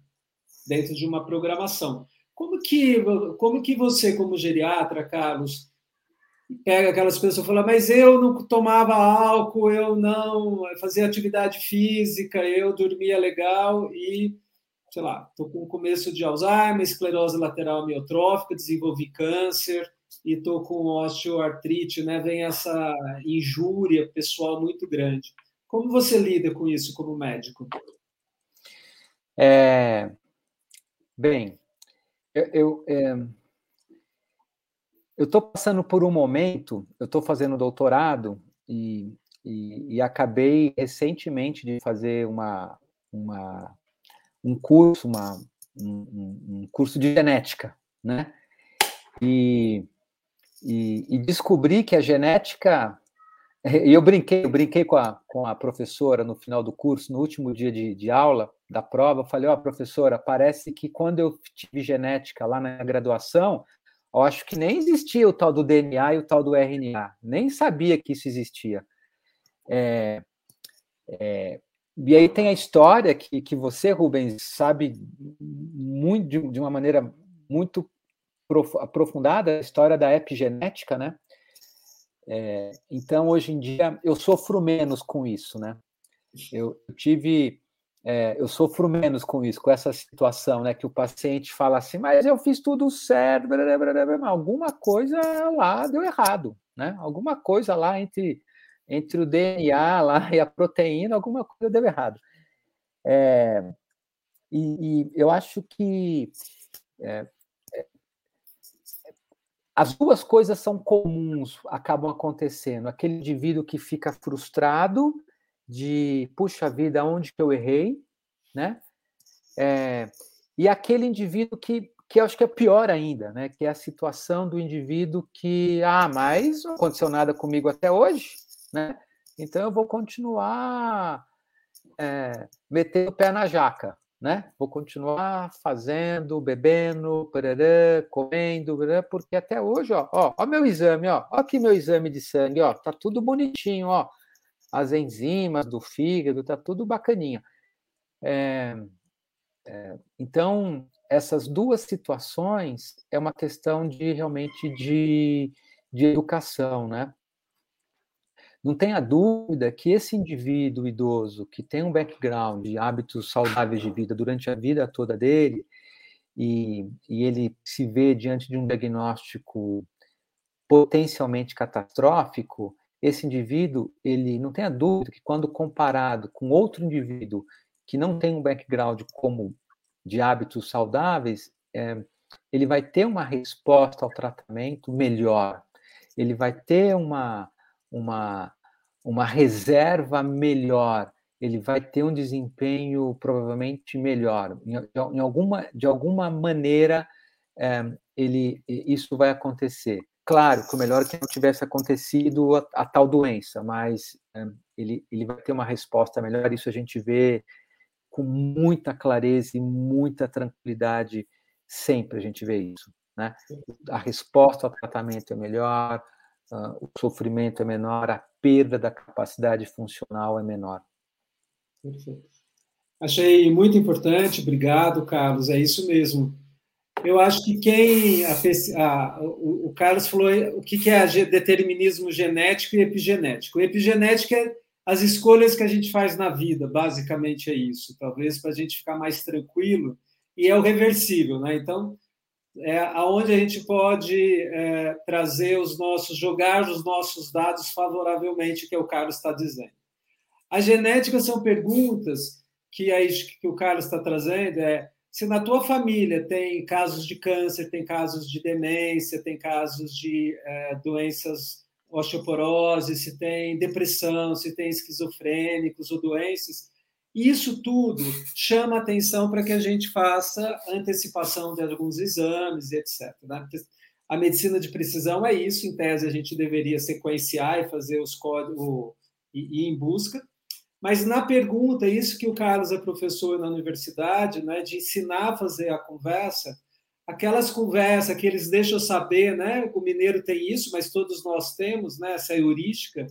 A: Dentro de uma programação. Como que, como que você, como geriatra, Carlos, pega aquelas pessoas e fala, mas eu não tomava álcool, eu não fazia atividade física, eu dormia legal e sei lá, estou com começo de Alzheimer, esclerose lateral amiotrófica, desenvolvi câncer e estou com osteoartrite, né? Vem essa injúria pessoal muito grande. Como você lida com isso como médico?
B: É, bem, eu é, estou passando por um momento, eu estou fazendo doutorado e, e, e acabei recentemente de fazer uma, uma um curso, uma, um, um curso de genética, né? E, e, e, descobri que a genética. E eu brinquei, eu brinquei com a, com a professora no final do curso, no último dia de, de aula da prova, falei, ó, oh, professora, parece que quando eu tive genética lá na graduação, eu acho que nem existia o tal do DNA e o tal do RNA, nem sabia que isso existia. É, é, e aí tem a história que, que você, Rubens, sabe muito, de, de uma maneira muito aprofundada, a história da epigenética, né? É, então, hoje em dia, eu sofro menos com isso, né? Eu, eu tive, é, eu sofro menos com isso, com essa situação, né? Que o paciente fala assim, mas eu fiz tudo certo, blá, blá, blá, alguma coisa lá deu errado, né? Alguma coisa lá entre, entre o DNA lá e a proteína, alguma coisa deu errado. É, e, e, eu acho que é, é, as duas coisas são comuns, acabam acontecendo. Aquele indivíduo que fica frustrado de, puxa vida, onde que eu errei, né? É, e aquele indivíduo que, que acho que é pior ainda, né? Que é a situação do indivíduo que, ah, mas não aconteceu nada comigo até hoje, né? Então eu vou continuar é, metendo o pé na jaca, né? Vou continuar fazendo, bebendo, pererê, comendo, porque até hoje, ó, ó, ó meu exame, ó, ó aqui meu exame de sangue, ó, tá tudo bonitinho, ó, as enzimas do fígado, tá tudo bacaninha. É, é, então, essas duas situações é uma questão de realmente de, de educação, né? Não tenha dúvida que esse indivíduo idoso que tem um background de hábitos saudáveis de vida durante a vida toda dele, e, e ele se vê diante de um diagnóstico potencialmente catastrófico, esse indivíduo, ele não tenha dúvida que quando comparado com outro indivíduo que não tem um background como de hábitos saudáveis, é, ele vai ter uma resposta ao tratamento melhor, ele vai ter uma, uma, uma reserva melhor, ele vai ter um desempenho provavelmente melhor. Em, em alguma, de alguma maneira, é, ele, isso vai acontecer. Claro que o melhor é que não tivesse acontecido a, a tal doença, mas é, ele, ele vai ter uma resposta melhor. Isso a gente vê com muita clareza e muita tranquilidade, sempre a gente vê isso. Né? A resposta ao tratamento é melhor, uh, o sofrimento é menor, a perda da capacidade funcional é menor.
A: Perfeito. Achei muito importante, obrigado, Carlos, é isso mesmo. Eu acho que quem. A, a, o, o, Carlos falou o que, que é determinismo genético e epigenético. O epigenético é as escolhas que a gente faz na vida, basicamente é isso. Talvez para a gente ficar mais tranquilo. E é o reversível, né? Então, é aonde a gente pode é, trazer os nossos, jogar os nossos dados favoravelmente, que é o Carlos está dizendo. A genética são perguntas que, é que o Carlos está trazendo, é se na tua família tem casos de câncer, tem casos de demência, tem casos de é, doenças osteoporose, se tem depressão, se tem esquizofrênicos ou doenças, isso tudo chama atenção para que a gente faça antecipação de alguns exames e etc. Né? a medicina de precisão é isso, em tese a gente deveria sequenciar e fazer os códigos e ir em busca, mas na pergunta, isso que o Carlos é professor na universidade, né, de ensinar a fazer a conversa, aquelas conversas que eles deixam saber, né, o mineiro tem isso, mas todos nós temos, né, essa heurística.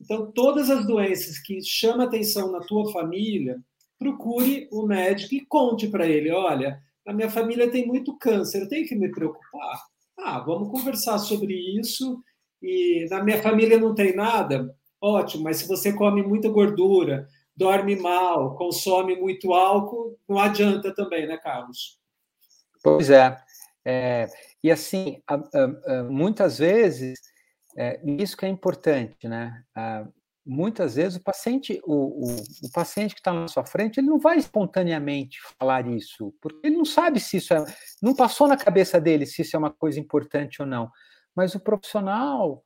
A: Então, todas as doenças que chamam atenção na tua família, procure o médico e conte para ele, olha, a minha família tem muito câncer, eu tenho que me preocupar. Ah, vamos conversar sobre isso. E na minha família não tem nada, Ótimo, mas se você come muita gordura, dorme mal, consome muito álcool, não adianta também, né, Carlos?
B: Pois é. é e assim, muitas vezes, é, isso que é importante, né? muitas vezes o paciente, o, o, o paciente que está na sua frente, ele não vai espontaneamente falar isso, porque ele não sabe se isso é, não passou na cabeça dele se isso é uma coisa importante ou não. Mas o profissional,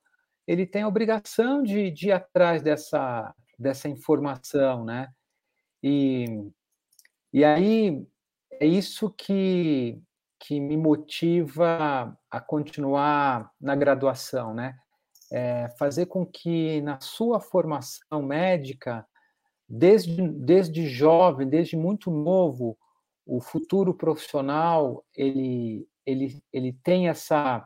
B: ele tem a obrigação de, de ir atrás dessa, dessa informação, né? E, e aí é isso que, que me motiva a continuar na graduação, né? É fazer com que na sua formação médica, desde, desde jovem, desde muito novo, o futuro profissional ele, ele, ele tem essa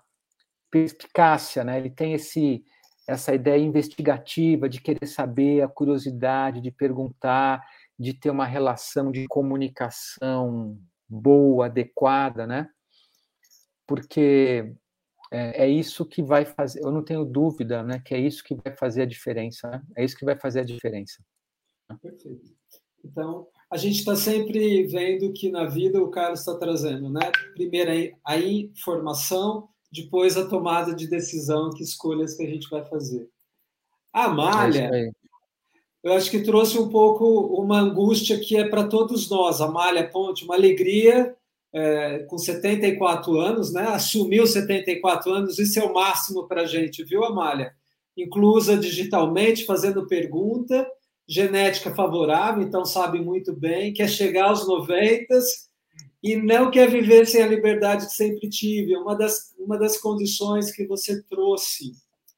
B: perspicácia, né? ele tem esse, essa ideia investigativa de querer saber, a curiosidade de perguntar, de ter uma relação de comunicação boa, adequada, né? Porque é, é, isso que vai fazer, eu não tenho dúvida, né, que é isso que vai fazer a diferença, né? é isso que vai fazer a diferença.
A: Perfeito. Então, a gente está sempre vendo que na vida o Carlos está trazendo, né? Primeiro a informação, depois a tomada de decisão, que escolhas que a gente vai fazer. A malha, é eu acho que trouxe um pouco uma angústia que é para todos nós. A malha Ponte, uma alegria é, com 74 anos, né? Assumiu 74 anos, isso é o máximo para a gente, viu, Amália? Inclusa digitalmente, fazendo pergunta, genética favorável, então sabe muito bem, quer chegar aos 90 e não quer viver sem a liberdade que sempre tive. Uma das, uma das condições que você trouxe,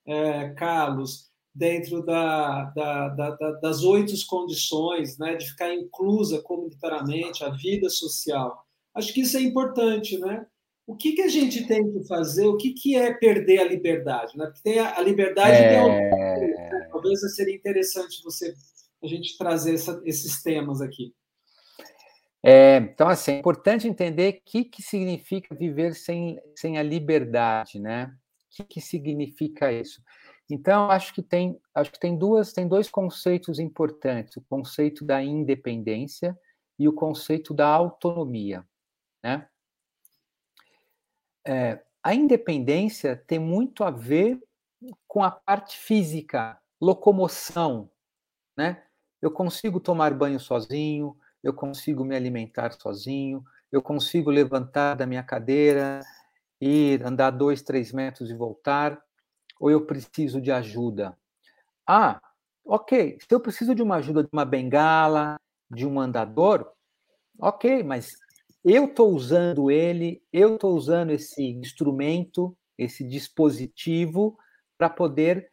A: é, Carlos, dentro da, da, da, das oito condições, né, de ficar inclusa comunitariamente, a vida social Acho que isso é importante, né? O que, que a gente tem que fazer? O que, que é perder a liberdade? Né? Porque tem a, a liberdade é... né? talvez seria interessante você a gente trazer essa, esses temas aqui.
B: É, então, assim, é importante entender o que, que significa viver sem, sem a liberdade, né? O que, que significa isso? Então, acho que tem, acho que tem duas, tem dois conceitos importantes: o conceito da independência e o conceito da autonomia. Né? É, a independência tem muito a ver com a parte física, locomoção, né? Eu consigo tomar banho sozinho, eu consigo me alimentar sozinho, eu consigo levantar da minha cadeira, ir andar dois, três metros e voltar, ou eu preciso de ajuda? Ah, ok, se eu preciso de uma ajuda de uma bengala, de um andador, ok, mas eu estou usando ele, eu estou usando esse instrumento, esse dispositivo, para poder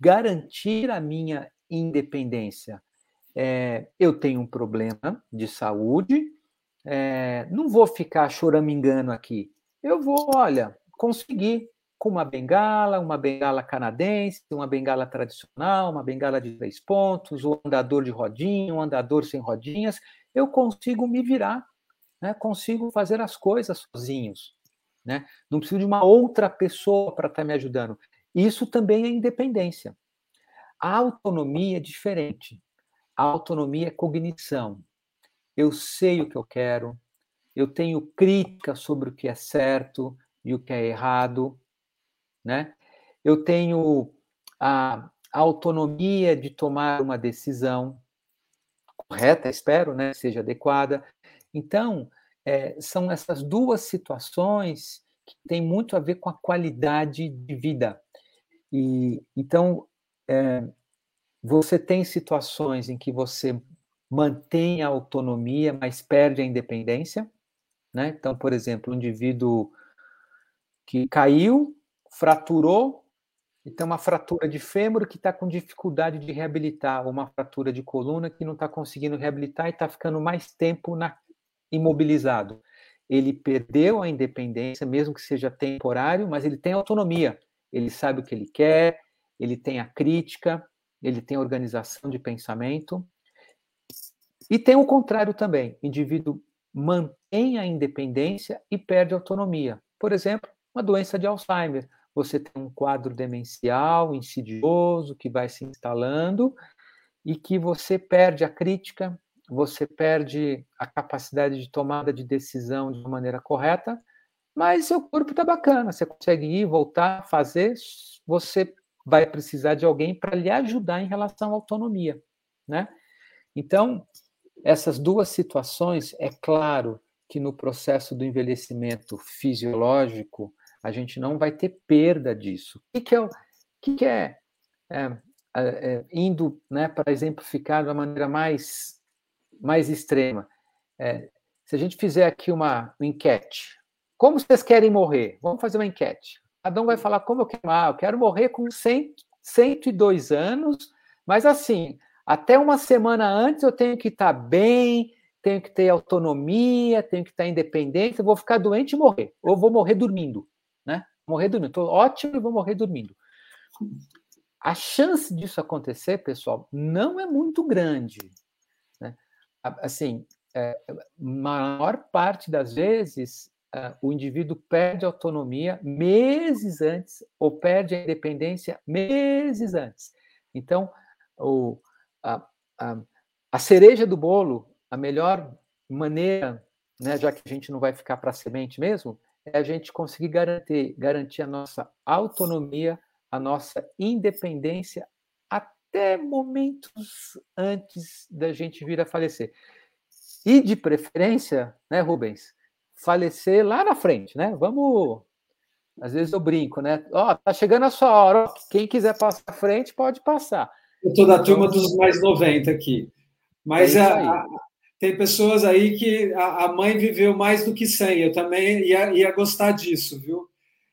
B: garantir a minha independência. É, eu tenho um problema de saúde, é, não vou ficar choramingando aqui. Eu vou, olha, conseguir com uma bengala, uma bengala canadense, uma bengala tradicional, uma bengala de três pontos, um andador de rodinha, um andador sem rodinhas, eu consigo me virar né, consigo fazer as coisas sozinhos. Né? Não preciso de uma outra pessoa para estar tá me ajudando. Isso também é independência. A autonomia é diferente. A autonomia é cognição. Eu sei o que eu quero, eu tenho crítica sobre o que é certo e o que é errado, né? Eu tenho a, a autonomia de tomar uma decisão correta, espero, né, seja adequada. Então, é, são essas duas situações que têm muito a ver com a qualidade de vida. E então é, você tem situações em que você mantém a autonomia, mas perde a independência. Né? Então, por exemplo, um indivíduo que caiu, fraturou, e tem uma fratura de fêmur que está com dificuldade de reabilitar, ou uma fratura de coluna que não está conseguindo reabilitar e está ficando mais tempo na, imobilizado. Ele perdeu a independência, mesmo que seja temporário, mas ele tem autonomia. Ele sabe o que ele quer, ele tem a crítica, ele tem organização de pensamento. E tem o contrário também: o indivíduo mantém a independência e perde autonomia. Por exemplo, uma doença de Alzheimer. Você tem um quadro demencial insidioso que vai se instalando e que você perde a crítica, você perde a capacidade de tomada de decisão de uma maneira correta, mas seu corpo está bacana, você consegue ir, voltar, fazer, você vai precisar de alguém para lhe ajudar em relação à autonomia, né? Então, essas duas situações, é claro que no processo do envelhecimento fisiológico, a gente não vai ter perda disso. O que, que é, que, que é, é, é indo né, para exemplificar de uma maneira mais mais extrema. É, se a gente fizer aqui uma, uma, enquete, como vocês querem morrer? Vamos fazer uma enquete. Um vai falar como eu quero. Ah, eu quero morrer com 100, 102 anos, mas assim, até uma semana antes eu tenho que estar bem, tenho que ter autonomia, tenho que estar independente, eu vou ficar doente e morrer. Ou vou morrer dormindo, né? Morrer dormindo. Estou ótimo e vou morrer dormindo. A chance disso acontecer, pessoal, não é muito grande assim, é, maior parte das vezes o indivíduo perde a autonomia meses antes ou perde a independência meses antes. Então, o, a, a, a cereja do bolo, a melhor maneira, né, já que a gente não vai ficar para semente mesmo, é a gente conseguir garantir, garantir a nossa autonomia, a nossa independência até momentos antes da gente vir a falecer. E de preferência, né, Rubens, falecer lá na frente, né? Vamos. Às vezes eu brinco, né? Ó, oh, tá chegando a sua hora. Quem quiser passar à frente, pode passar.
A: Eu estou da turma dos mais 90 aqui. Mas é a, tem pessoas aí que a, a, mãe viveu mais do que 100. Eu também ia, ia gostar disso, viu?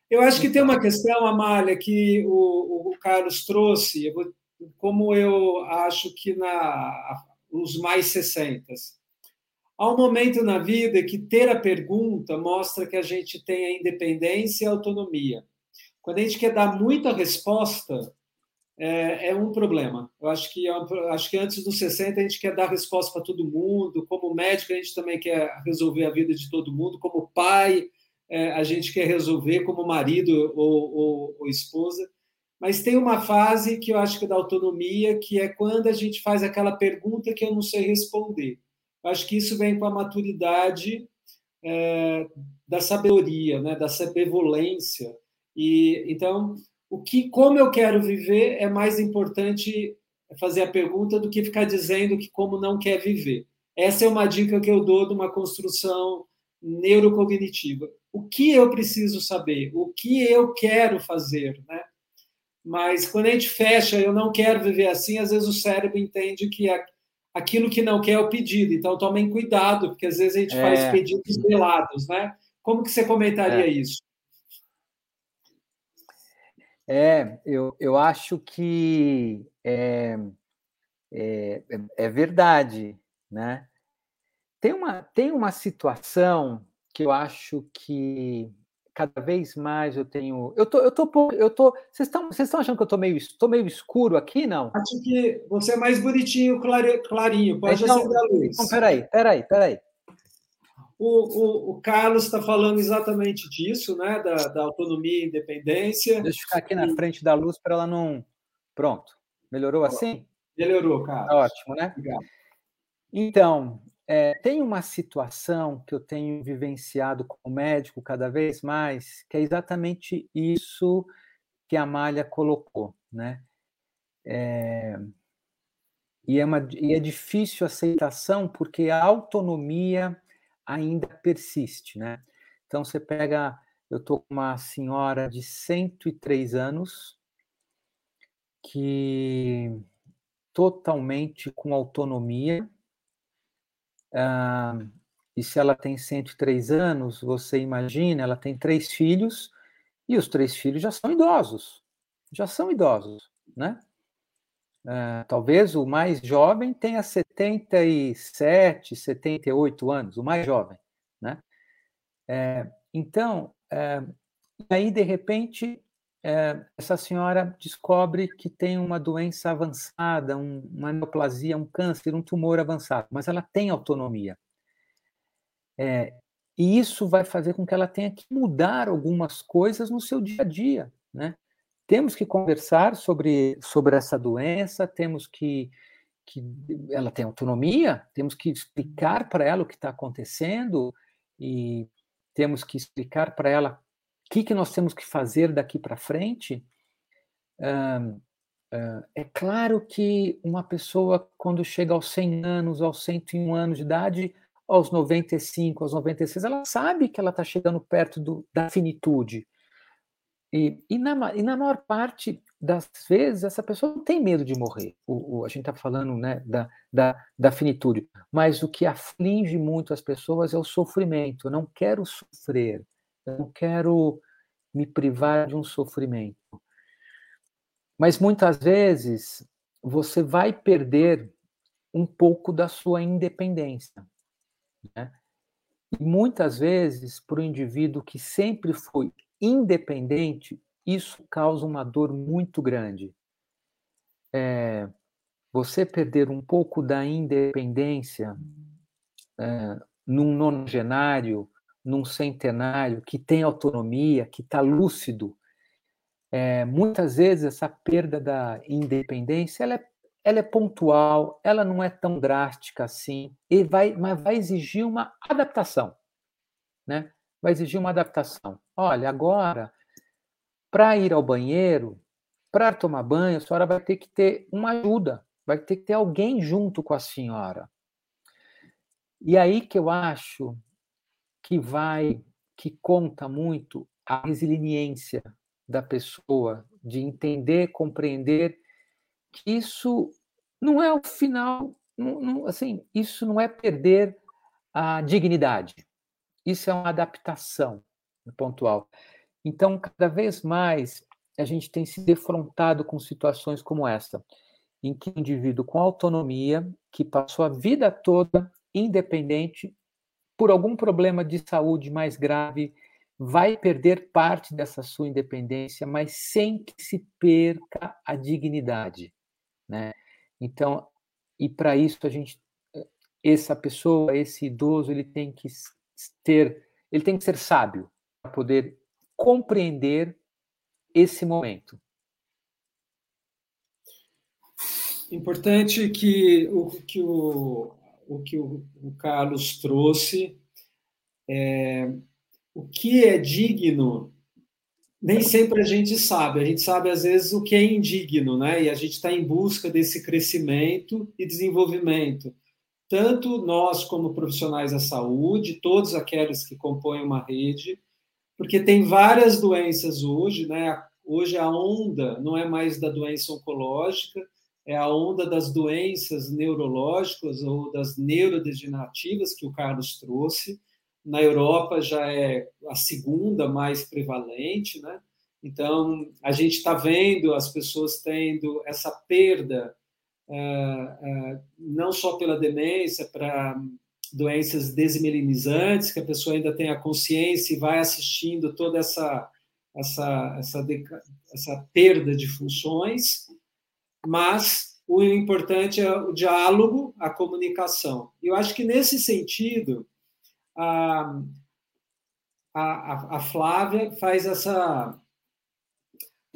A: Eu acho que tem uma questão, Amália, que o, o Carlos trouxe, como eu acho que na, os mais 60. Há um momento na vida que ter a pergunta mostra que a gente tem a independência e a autonomia. Quando a gente quer dar muita resposta, é, é um problema. Eu acho que, é acho que antes dos 60 a gente quer dar resposta para todo mundo, como médico a gente também quer resolver a vida de todo mundo, como pai é, a gente quer resolver, como marido ou, ou, ou esposa. Mas tem uma fase que eu acho que é da autonomia, que é quando a gente faz aquela pergunta que eu não sei responder. Acho que isso vem com a maturidade é, da sabedoria, né, da benevolência. E então o que, como eu quero viver, é mais importante fazer a pergunta do que ficar dizendo que como não quer viver. Essa é uma dica que eu dou de uma construção neurocognitiva. O que eu preciso saber? O que eu quero fazer, né? Mas quando a gente fecha, eu não quero viver assim, às vezes o cérebro entende que aquilo que não quer é o pedido. Então tomem cuidado, porque às vezes a gente é. faz pedidos velados, né? Como que você comentaria é. isso?
B: É, eu, eu acho que é, é, é verdade, né? Tem uma, tem uma situação que eu acho que cada vez mais eu tenho. Eu tô, eu tô, eu tô. Vocês estão, vocês estão achando que eu tô meio, tô meio escuro aqui, não?
A: Acho que você é mais bonitinho, clarinho. Pode então, acender a luz.
B: Então, peraí, peraí, peraí.
A: O, o, o Carlos está falando exatamente disso, né? Da, da, autonomia e independência.
B: Deixa eu ficar aqui na frente da luz para ela não. Pronto. Melhorou assim?
A: Melhorou, Carlos.
B: Tá ótimo, né? Obrigado. Então, é, tem uma situação que eu tenho vivenciado como médico cada vez mais, que é exatamente isso que a Malha colocou, né? É, e, é uma, e é difícil a aceitação porque a autonomia ainda persiste, né? Então você pega, eu estou com uma senhora de 103 anos que totalmente com autonomia. Ah, e se ela tem 103 anos, você imagina, ela tem três filhos e os três filhos já são idosos, já são idosos, né? Uh, talvez o mais jovem tenha 77, 78 anos, o mais jovem, né? É, então, é, aí de repente é, essa senhora descobre que tem uma doença avançada, um, uma neoplasia, um câncer, um tumor avançado, mas ela tem autonomia. É, e isso vai fazer com que ela tenha que mudar algumas coisas no seu dia a dia, né? temos que conversar sobre, sobre essa doença, temos que, que ela tem autonomia, temos que explicar para ela o que está acontecendo e temos que explicar para ela o que, que nós temos que fazer daqui para frente. Uh, uh, é claro que uma pessoa, quando chega aos 100 anos, aos 101 anos de idade, aos 95, aos 96, ela sabe que ela está chegando perto do, da finitude. E, e, na, e na maior parte das vezes, essa pessoa não tem medo de morrer. O, o a gente está falando né, da, da, da finitude. Mas o que aflige muito as pessoas é o sofrimento. Eu não quero sofrer. Eu não quero me privar de um sofrimento. Mas muitas vezes você vai perder um pouco da sua independência. Né? E muitas vezes, para o indivíduo que sempre foi independente, isso causa uma dor muito grande. É, você perder um pouco da independência é, num nonagenário, num centenário, que tem autonomia, que está lúcido, é, muitas vezes essa perda da independência ela é, ela é pontual, ela não é tão drástica assim, e vai, mas vai exigir uma adaptação, né? Vai exigir uma adaptação. Olha, agora, para ir ao banheiro, para tomar banho, a senhora vai ter que ter uma ajuda, vai ter que ter alguém junto com a senhora. E aí que eu acho que vai, que conta muito a resiliência da pessoa, de entender, compreender que isso não é o final, não, não, assim, isso não é perder a dignidade, isso é uma adaptação pontual. Então, cada vez mais a gente tem se defrontado com situações como essa, em que o indivíduo com autonomia, que passou a vida toda independente, por algum problema de saúde mais grave, vai perder parte dessa sua independência, mas sem que se perca a dignidade, né? Então, e para isso a gente essa pessoa, esse idoso, ele tem que ter, ele tem que ser sábio para poder compreender esse momento.
A: Importante que o que o, o que o, o Carlos trouxe é o que é digno nem sempre a gente sabe. A gente sabe, às vezes, o que é indigno, né? E a gente está em busca desse crescimento e desenvolvimento. Tanto nós, como profissionais da saúde, todos aqueles que compõem uma rede, porque tem várias doenças hoje, né? Hoje a onda não é mais da doença oncológica, é a onda das doenças neurológicas ou das neurodegenerativas que o Carlos trouxe na Europa já é a segunda mais prevalente, né? Então, a gente está vendo as pessoas tendo essa perda, uh, uh, não só pela demência, para doenças desmelinizantes, que a pessoa ainda tem a consciência e vai assistindo toda essa, essa, essa, essa perda de funções, mas o importante é o diálogo, a comunicação. Eu acho que, nesse sentido, a, a, a Flávia faz essa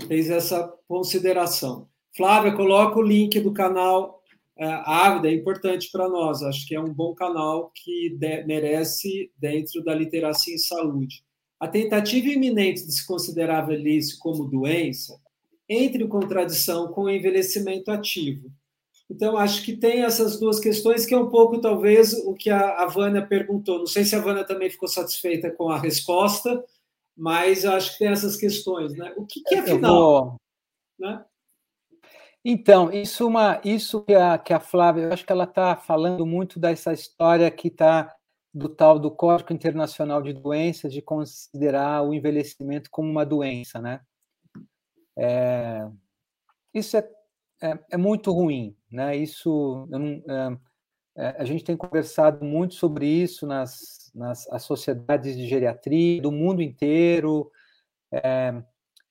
A: fez essa consideração. Flávia, coloca o link do canal é, Ávida, é importante para nós, acho que é um bom canal que de, merece dentro da literacia em saúde. A tentativa iminente de se considerar a velhice como doença entre em contradição com o envelhecimento ativo. Então, acho que tem essas duas questões, que é um pouco, talvez, o que a, a Vânia perguntou. Não sei se a Vânia também ficou satisfeita com a resposta, mas acho que tem essas questões. Né? O que, que é, afinal? Vou... Né?
B: Então, isso, uma, isso que, a, que a Flávia, eu acho que ela está falando muito dessa história que está do tal do Código Internacional de Doenças, de considerar o envelhecimento como uma doença, né? É, isso é é, é muito ruim, né? Isso, não, é, é, a gente tem conversado muito sobre isso nas, nas as sociedades de geriatria do mundo inteiro. É,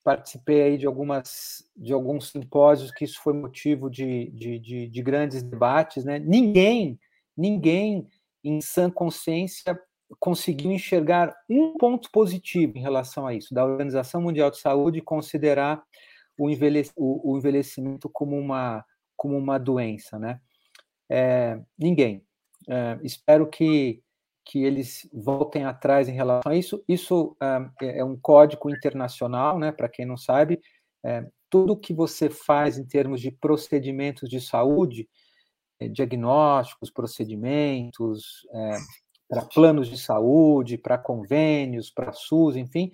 B: participei aí de algumas de alguns simpósios que isso foi motivo de, de, de, de grandes debates, né? Ninguém, ninguém em sã consciência conseguiu enxergar um ponto positivo em relação a isso, da Organização Mundial de Saúde considerar o, envelhec o, o envelhecimento como uma, como uma doença, né? É, ninguém. É, espero que, que eles voltem atrás em relação a isso. Isso é, é um código internacional, né? Para quem não sabe, é, tudo que você faz em termos de procedimentos de saúde, é, diagnósticos, procedimentos, é, para planos de saúde, para convênios, para SUS, enfim,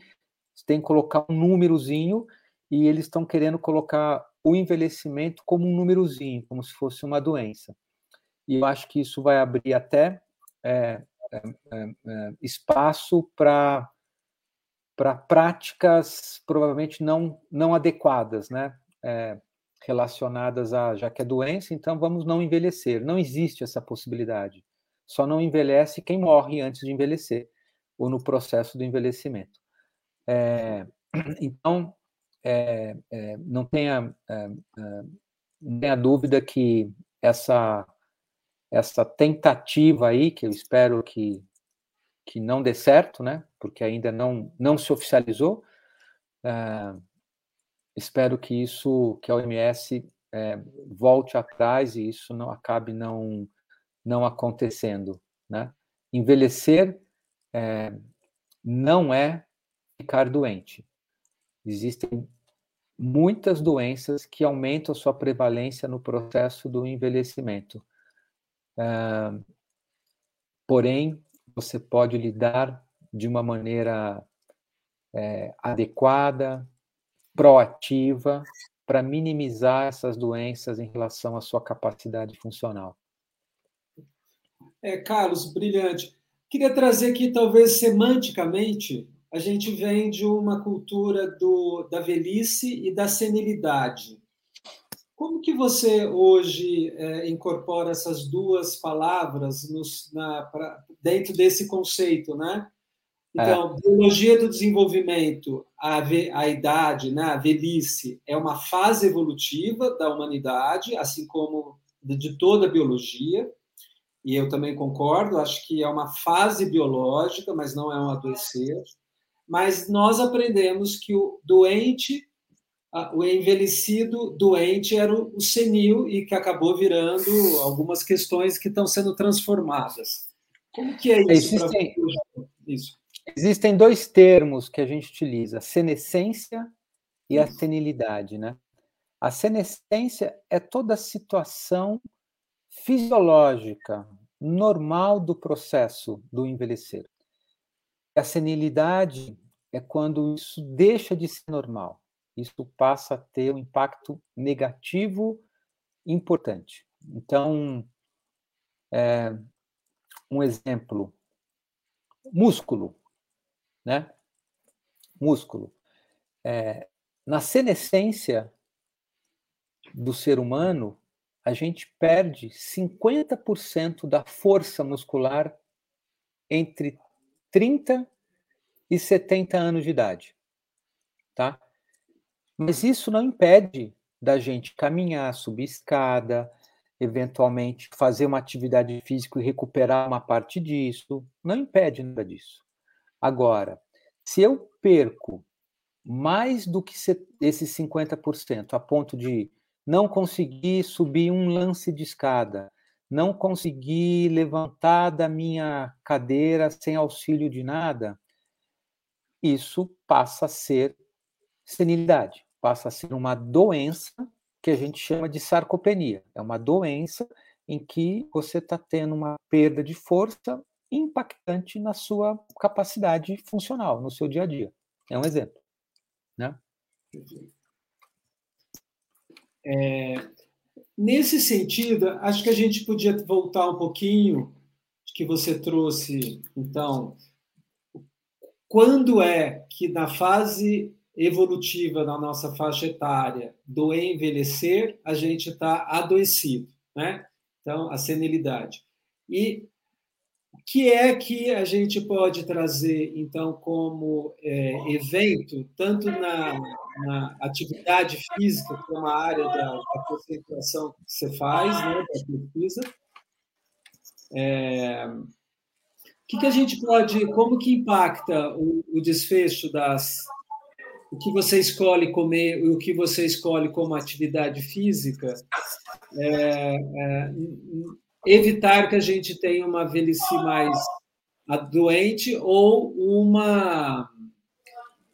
B: tem que colocar um númerozinho e eles estão querendo colocar o envelhecimento como um númerozinho, como se fosse uma doença. E eu acho que isso vai abrir até é, é, é, é espaço para para práticas provavelmente não não adequadas, né? É, relacionadas a já que é doença, então vamos não envelhecer. Não existe essa possibilidade. Só não envelhece quem morre antes de envelhecer ou no processo do envelhecimento. É, então é, é, não tenha, é, é, não tenha dúvida que essa, essa tentativa aí, que eu espero que, que não dê certo, né, porque ainda não, não se oficializou, é, espero que isso, que a OMS volte atrás e isso não acabe não não acontecendo, né? Envelhecer é, não é ficar doente. Existem muitas doenças que aumentam a sua prevalência no processo do envelhecimento. É, porém, você pode lidar de uma maneira é, adequada, proativa, para minimizar essas doenças em relação à sua capacidade funcional.
A: É, Carlos, brilhante. Queria trazer aqui, talvez semanticamente, a gente vem de uma cultura do, da velhice e da senilidade. Como que você hoje é, incorpora essas duas palavras nos, na, pra, dentro desse conceito, né? Então, é. biologia do desenvolvimento, a, a idade, né, a velhice, é uma fase evolutiva da humanidade, assim como de toda a biologia e eu também concordo, acho que é uma fase biológica, mas não é um adoecer. Mas nós aprendemos que o doente, o envelhecido doente era o senil e que acabou virando algumas questões que estão sendo transformadas. Como que é isso?
B: Existem, isso? existem dois termos que a gente utiliza, senescência e a senilidade, né? A senescência é toda situação fisiológica, normal do processo do envelhecer. A senilidade é quando isso deixa de ser normal. Isso passa a ter um impacto negativo importante. Então, é, um exemplo, músculo, né? Músculo. É, na senescência do ser humano, a gente perde 50% da força muscular entre 30 e 70 anos de idade, tá? Mas isso não impede da gente caminhar, subir escada, eventualmente fazer uma atividade física e recuperar uma parte disso, não impede nada disso. Agora, se eu perco mais do que esses 50%, a ponto de não consegui subir um lance de escada, não consegui levantar da minha cadeira sem auxílio de nada, isso passa a ser senilidade, passa a ser uma doença que a gente chama de sarcopenia. É uma doença em que você está tendo uma perda de força impactante na sua capacidade funcional, no seu dia a dia. É um exemplo. Né?
A: É, nesse sentido, acho que a gente podia voltar um pouquinho que você trouxe, então, quando é que na fase evolutiva da nossa faixa etária do envelhecer, a gente está adoecido, né? Então, a senilidade. E que é que a gente pode trazer, então, como é, evento, tanto na, na, atividade física, como a área da, da concentração que você faz, né, da pesquisa, é, o que, que a gente pode, como que impacta o, o desfecho das, o que você escolhe comer o que você escolhe como atividade física? É, é, evitar que a gente tenha uma velhice mais doente ou uma.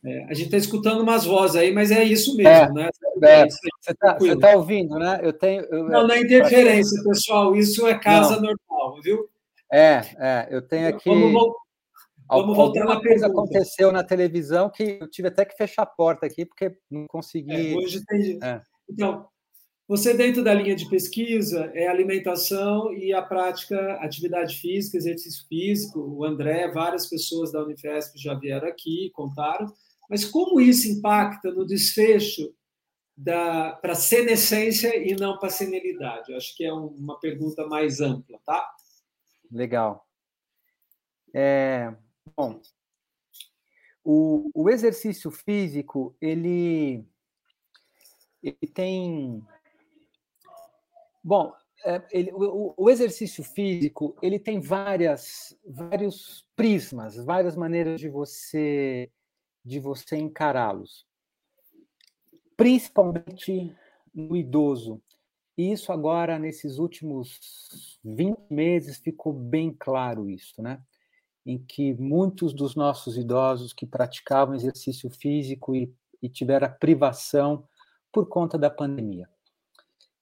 A: É, a gente está escutando umas vozes aí, mas é isso mesmo, é, né?
B: É, você está tá ouvindo, né? Eu tenho. Eu,
A: não, não é interferência, pessoal. Isso é casa não. normal, viu?
B: É, é. Eu tenho aqui. Vamos, vamos voltar na coisa aconteceu na televisão que eu tive até que fechar a porta aqui porque não consegui.
A: É, hoje tem. É. Então, você, dentro da linha de pesquisa, é alimentação e a prática, atividade física, exercício físico. O André, várias pessoas da Unifesp já vieram aqui, contaram. Mas como isso impacta no desfecho para a senescência e não para a senilidade? Acho que é uma pergunta mais ampla, tá?
B: Legal. É, bom, o, o exercício físico, ele, ele tem Bom, é, ele, o, o, exercício físico ele tem várias, vários prismas, várias maneiras de você de você encará-los. Principalmente no idoso. isso agora, nesses últimos 20 meses, ficou bem claro isso, né? Em que muitos dos nossos idosos que praticavam exercício físico e, e tiveram a privação por conta da pandemia.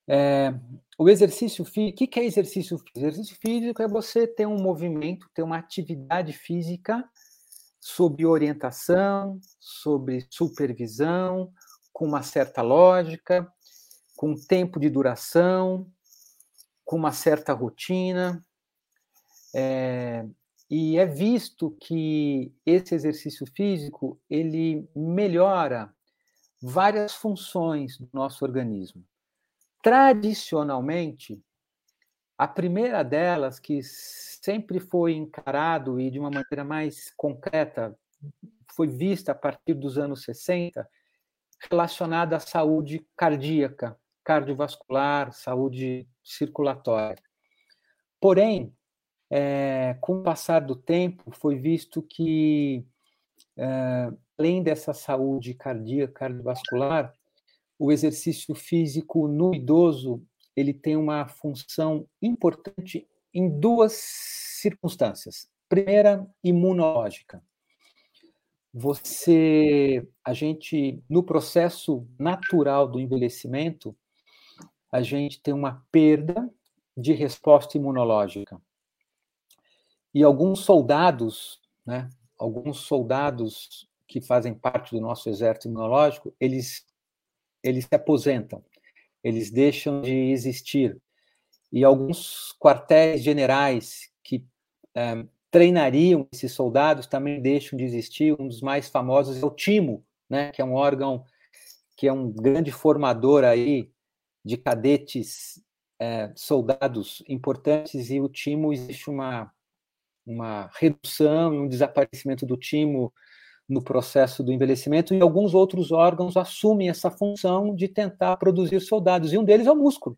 B: É, o exercício físico, o que é exercício físico? Exercício físico é você ter um movimento, ter uma atividade física sob orientação, sob supervisão, com uma certa lógica, com tempo de duração, com uma certa rotina. É, e é visto que esse exercício físico ele melhora várias funções do nosso organismo. Tradicionalmente, a primeira delas, que sempre foi encarado e de uma maneira mais concreta, foi vista a partir dos anos 60, relacionada à saúde cardíaca, cardiovascular, saúde circulatória. Porém, é, com o passar do tempo, foi visto que, é, além dessa saúde cardíaca, cardiovascular, o exercício físico no idoso ele tem uma função importante em duas circunstâncias. Primeira, imunológica. Você, a gente, no processo natural do envelhecimento, a gente tem uma perda de resposta imunológica. E alguns soldados, né, alguns soldados que fazem parte do nosso exército imunológico, eles, eles se aposentam, eles deixam de existir. E alguns quartéis generais que é, treinariam esses soldados também deixam de existir. Um dos mais famosos é o Timo, né, que é um órgão que é um grande formador aí de cadetes, é, soldados importantes, e o timo existe uma, uma redução um desaparecimento do timo no processo do envelhecimento, e alguns outros órgãos assumem essa função de tentar produzir soldados, e um deles é o músculo.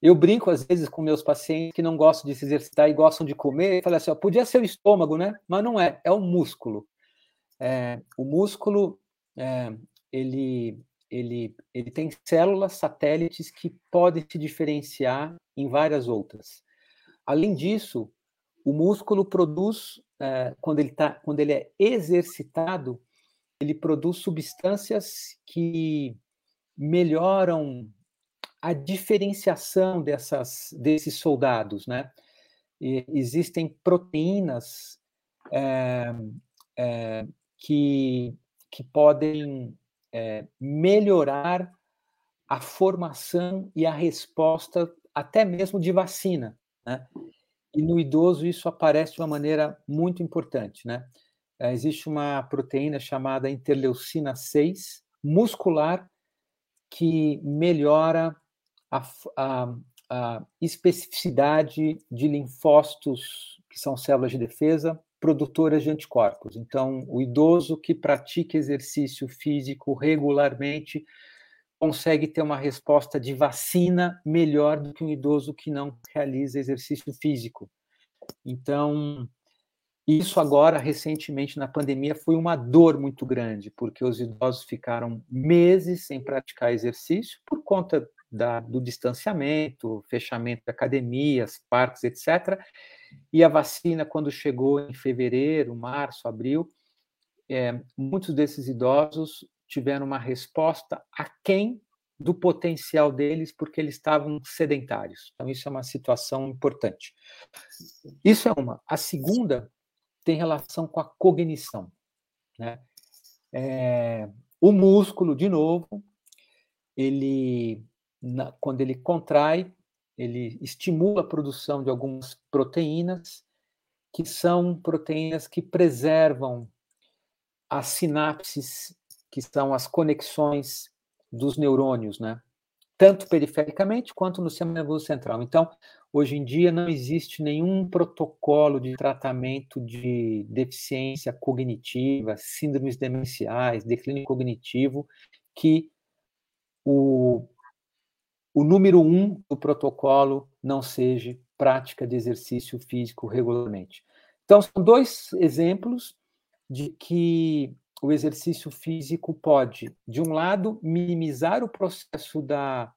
B: Eu brinco às vezes com meus pacientes que não gostam de se exercitar e gostam de comer, e falo assim: ó, podia ser o estômago, né? Mas não é, é o músculo. É, o músculo, é, ele ele, ele tem células satélites que podem se diferenciar em várias outras. Além disso, o músculo produz, é, quando, ele tá, quando ele é exercitado, ele produz substâncias que melhoram a diferenciação dessas, desses soldados, né? E existem proteínas é, é, que, que podem é, melhorar a formação e a resposta, até mesmo de vacina. Né? E no idoso isso aparece de uma maneira muito importante. Né? É, existe uma proteína chamada interleucina 6 muscular que melhora a, a, a especificidade de linfócitos, que são células de defesa, produtoras de anticorpos. Então, o idoso que pratica exercício físico regularmente consegue ter uma resposta de vacina melhor do que um idoso que não realiza exercício físico. Então, isso agora, recentemente, na pandemia, foi uma dor muito grande, porque os idosos ficaram meses sem praticar exercício por conta da, do distanciamento, fechamento de academias, parques, etc. E a vacina, quando chegou em fevereiro, março, abril, é, muitos desses idosos tiveram uma resposta aquém do potencial deles, porque eles estavam sedentários. Então, isso é uma situação importante. Isso é uma. A segunda tem relação com a cognição. Né? É, o músculo, de novo, ele, na, quando ele contrai, ele estimula a produção de algumas proteínas, que são proteínas que preservam as sinapses, que são as conexões dos neurônios, né? Tanto perifericamente quanto no sistema nervoso central. Então, hoje em dia não existe nenhum protocolo de tratamento de deficiência cognitiva, síndromes demenciais, declínio cognitivo, que o o número um do protocolo não seja prática de exercício físico regularmente. Então, são dois exemplos de que o exercício físico pode, de um lado, minimizar o processo da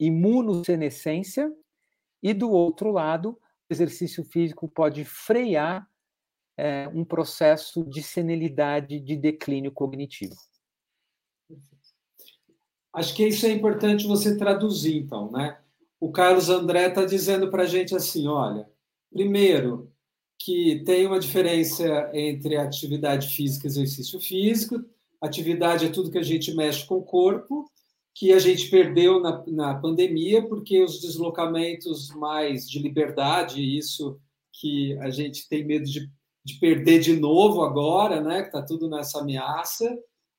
B: imunossenescência, e do outro lado, o exercício físico pode frear é, um processo de senilidade, de declínio cognitivo.
A: Acho que isso é importante você traduzir, então, né? O Carlos André está dizendo para a gente assim: olha, primeiro, que tem uma diferença entre atividade física e exercício físico. Atividade é tudo que a gente mexe com o corpo, que a gente perdeu na, na pandemia, porque os deslocamentos mais de liberdade, isso que a gente tem medo de, de perder de novo agora, né, que está tudo nessa ameaça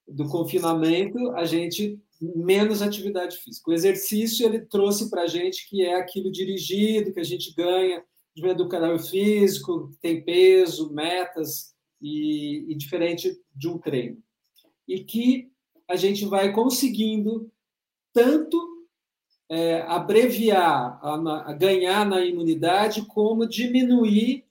A: do confinamento, a gente menos atividade física. O exercício ele trouxe para a gente que é aquilo dirigido, que a gente ganha de um educador físico, tem peso, metas e, e diferente de um treino. E que a gente vai conseguindo tanto é, abreviar, a, a ganhar na imunidade, como diminuir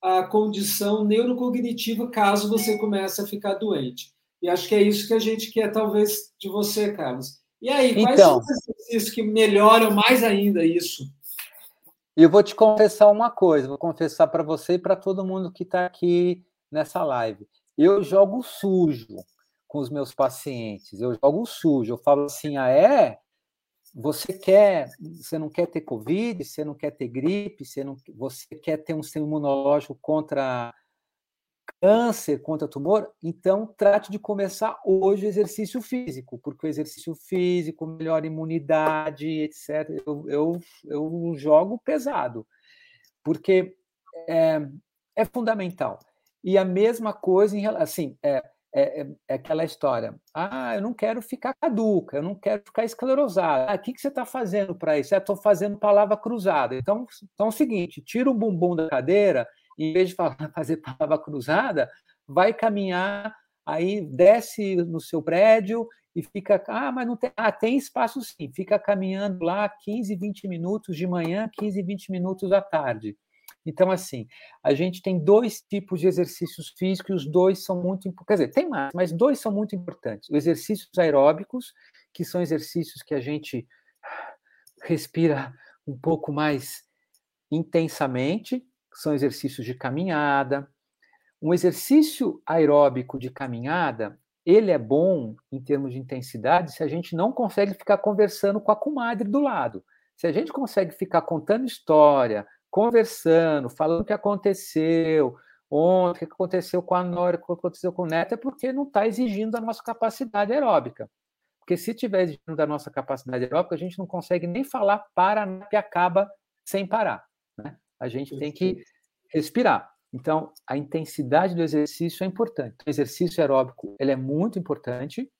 A: a condição neurocognitiva caso você comece a ficar doente. E acho que é isso que a gente quer, talvez, de você, Carlos. E aí, quais então, são os exercícios que melhoram mais ainda isso?
B: Eu vou te confessar uma coisa, vou confessar para você e para todo mundo que está aqui nessa live. Eu jogo sujo com os meus pacientes. Eu jogo sujo. Eu falo assim: ah, é? Você quer, você não quer ter Covid, você não quer ter gripe, você, não, você quer ter um sistema imunológico contra câncer, contra tumor, então trate de começar hoje o exercício físico, porque o exercício físico melhora a imunidade, etc. Eu, eu, eu jogo pesado, porque é, é fundamental. E a mesma coisa em relação, assim, é, é, é, é, aquela história. Ah, eu não quero ficar caduca, eu não quero ficar esclerosada. Ah, o que, que você está fazendo para isso? Estou fazendo palavra cruzada. Então, então é o seguinte: tira o bumbum da cadeira, em vez de fazer palavra cruzada, vai caminhar, aí desce no seu prédio e fica. Ah, mas não tem. Ah, tem espaço sim. Fica caminhando lá 15, 20 minutos de manhã, 15, 20 minutos à tarde. Então, assim, a gente tem dois tipos de exercícios físicos e os dois são muito. Quer dizer, tem mais, mas dois são muito importantes. Os exercícios aeróbicos, que são exercícios que a gente respira um pouco mais intensamente, são exercícios de caminhada. Um exercício aeróbico de caminhada, ele é bom em termos de intensidade se a gente não consegue ficar conversando com a comadre do lado. Se a gente consegue ficar contando história, conversando, falando o que aconteceu, ontem, o que aconteceu com a Nora, o que aconteceu com o Neto, é porque não está exigindo da nossa capacidade aeróbica. Porque se estiver exigindo da nossa capacidade aeróbica, a gente não consegue nem falar para que acaba sem parar. Né? A gente tem que respirar. Então, a intensidade do exercício é importante. O exercício aeróbico ele é muito importante.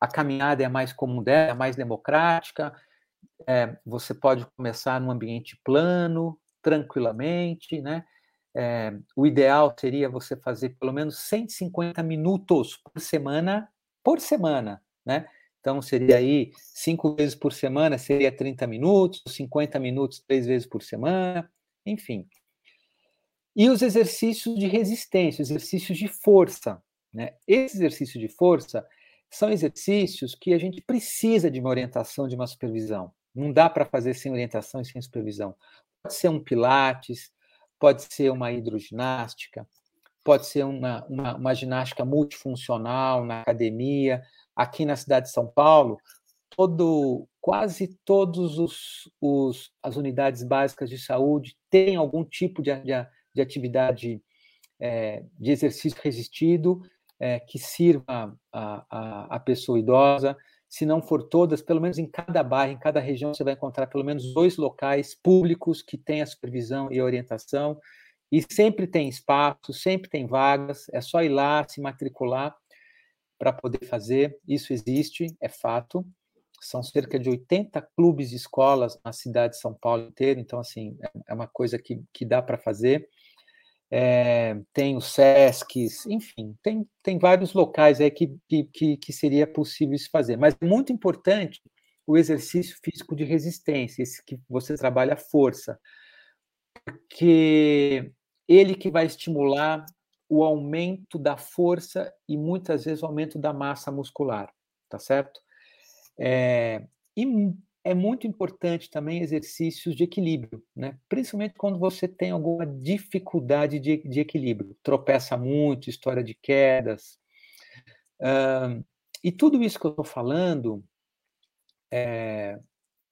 B: A caminhada é mais comum dela, é mais democrática, é, você pode começar num ambiente plano, tranquilamente, né? É, o ideal seria você fazer pelo menos 150 minutos por semana, por semana, né? Então, seria aí cinco vezes por semana, seria 30 minutos, 50 minutos três vezes por semana, enfim. E os exercícios de resistência, exercícios de força. Né? Esse exercício de força são exercícios que a gente precisa de uma orientação, de uma supervisão. Não dá para fazer sem orientação e sem supervisão. Pode ser um pilates, pode ser uma hidroginástica, pode ser uma, uma, uma ginástica multifuncional na academia. Aqui na cidade de São Paulo, todo, quase todos os, os, as unidades básicas de saúde têm algum tipo de, de, de atividade é, de exercício resistido é, que sirva a, a, a pessoa idosa. Se não for todas, pelo menos em cada bairro, em cada região, você vai encontrar pelo menos dois locais públicos que têm a supervisão e a orientação, e sempre tem espaço, sempre tem vagas, é só ir lá, se matricular para poder fazer, isso existe, é fato. São cerca de 80 clubes de escolas na cidade de São Paulo inteira, então, assim, é, é uma coisa que, que dá para fazer é, tem os SESCs, enfim, tem, tem vários locais aí que, que, que seria possível isso fazer. Mas é muito importante o exercício físico de resistência, esse que você trabalha a força, porque ele que vai estimular o aumento da força e muitas vezes o aumento da massa muscular, tá certo? É, e é muito importante também exercícios de equilíbrio, né? principalmente quando você tem alguma dificuldade de, de equilíbrio, tropeça muito, história de quedas. Uh, e tudo isso que eu estou falando é,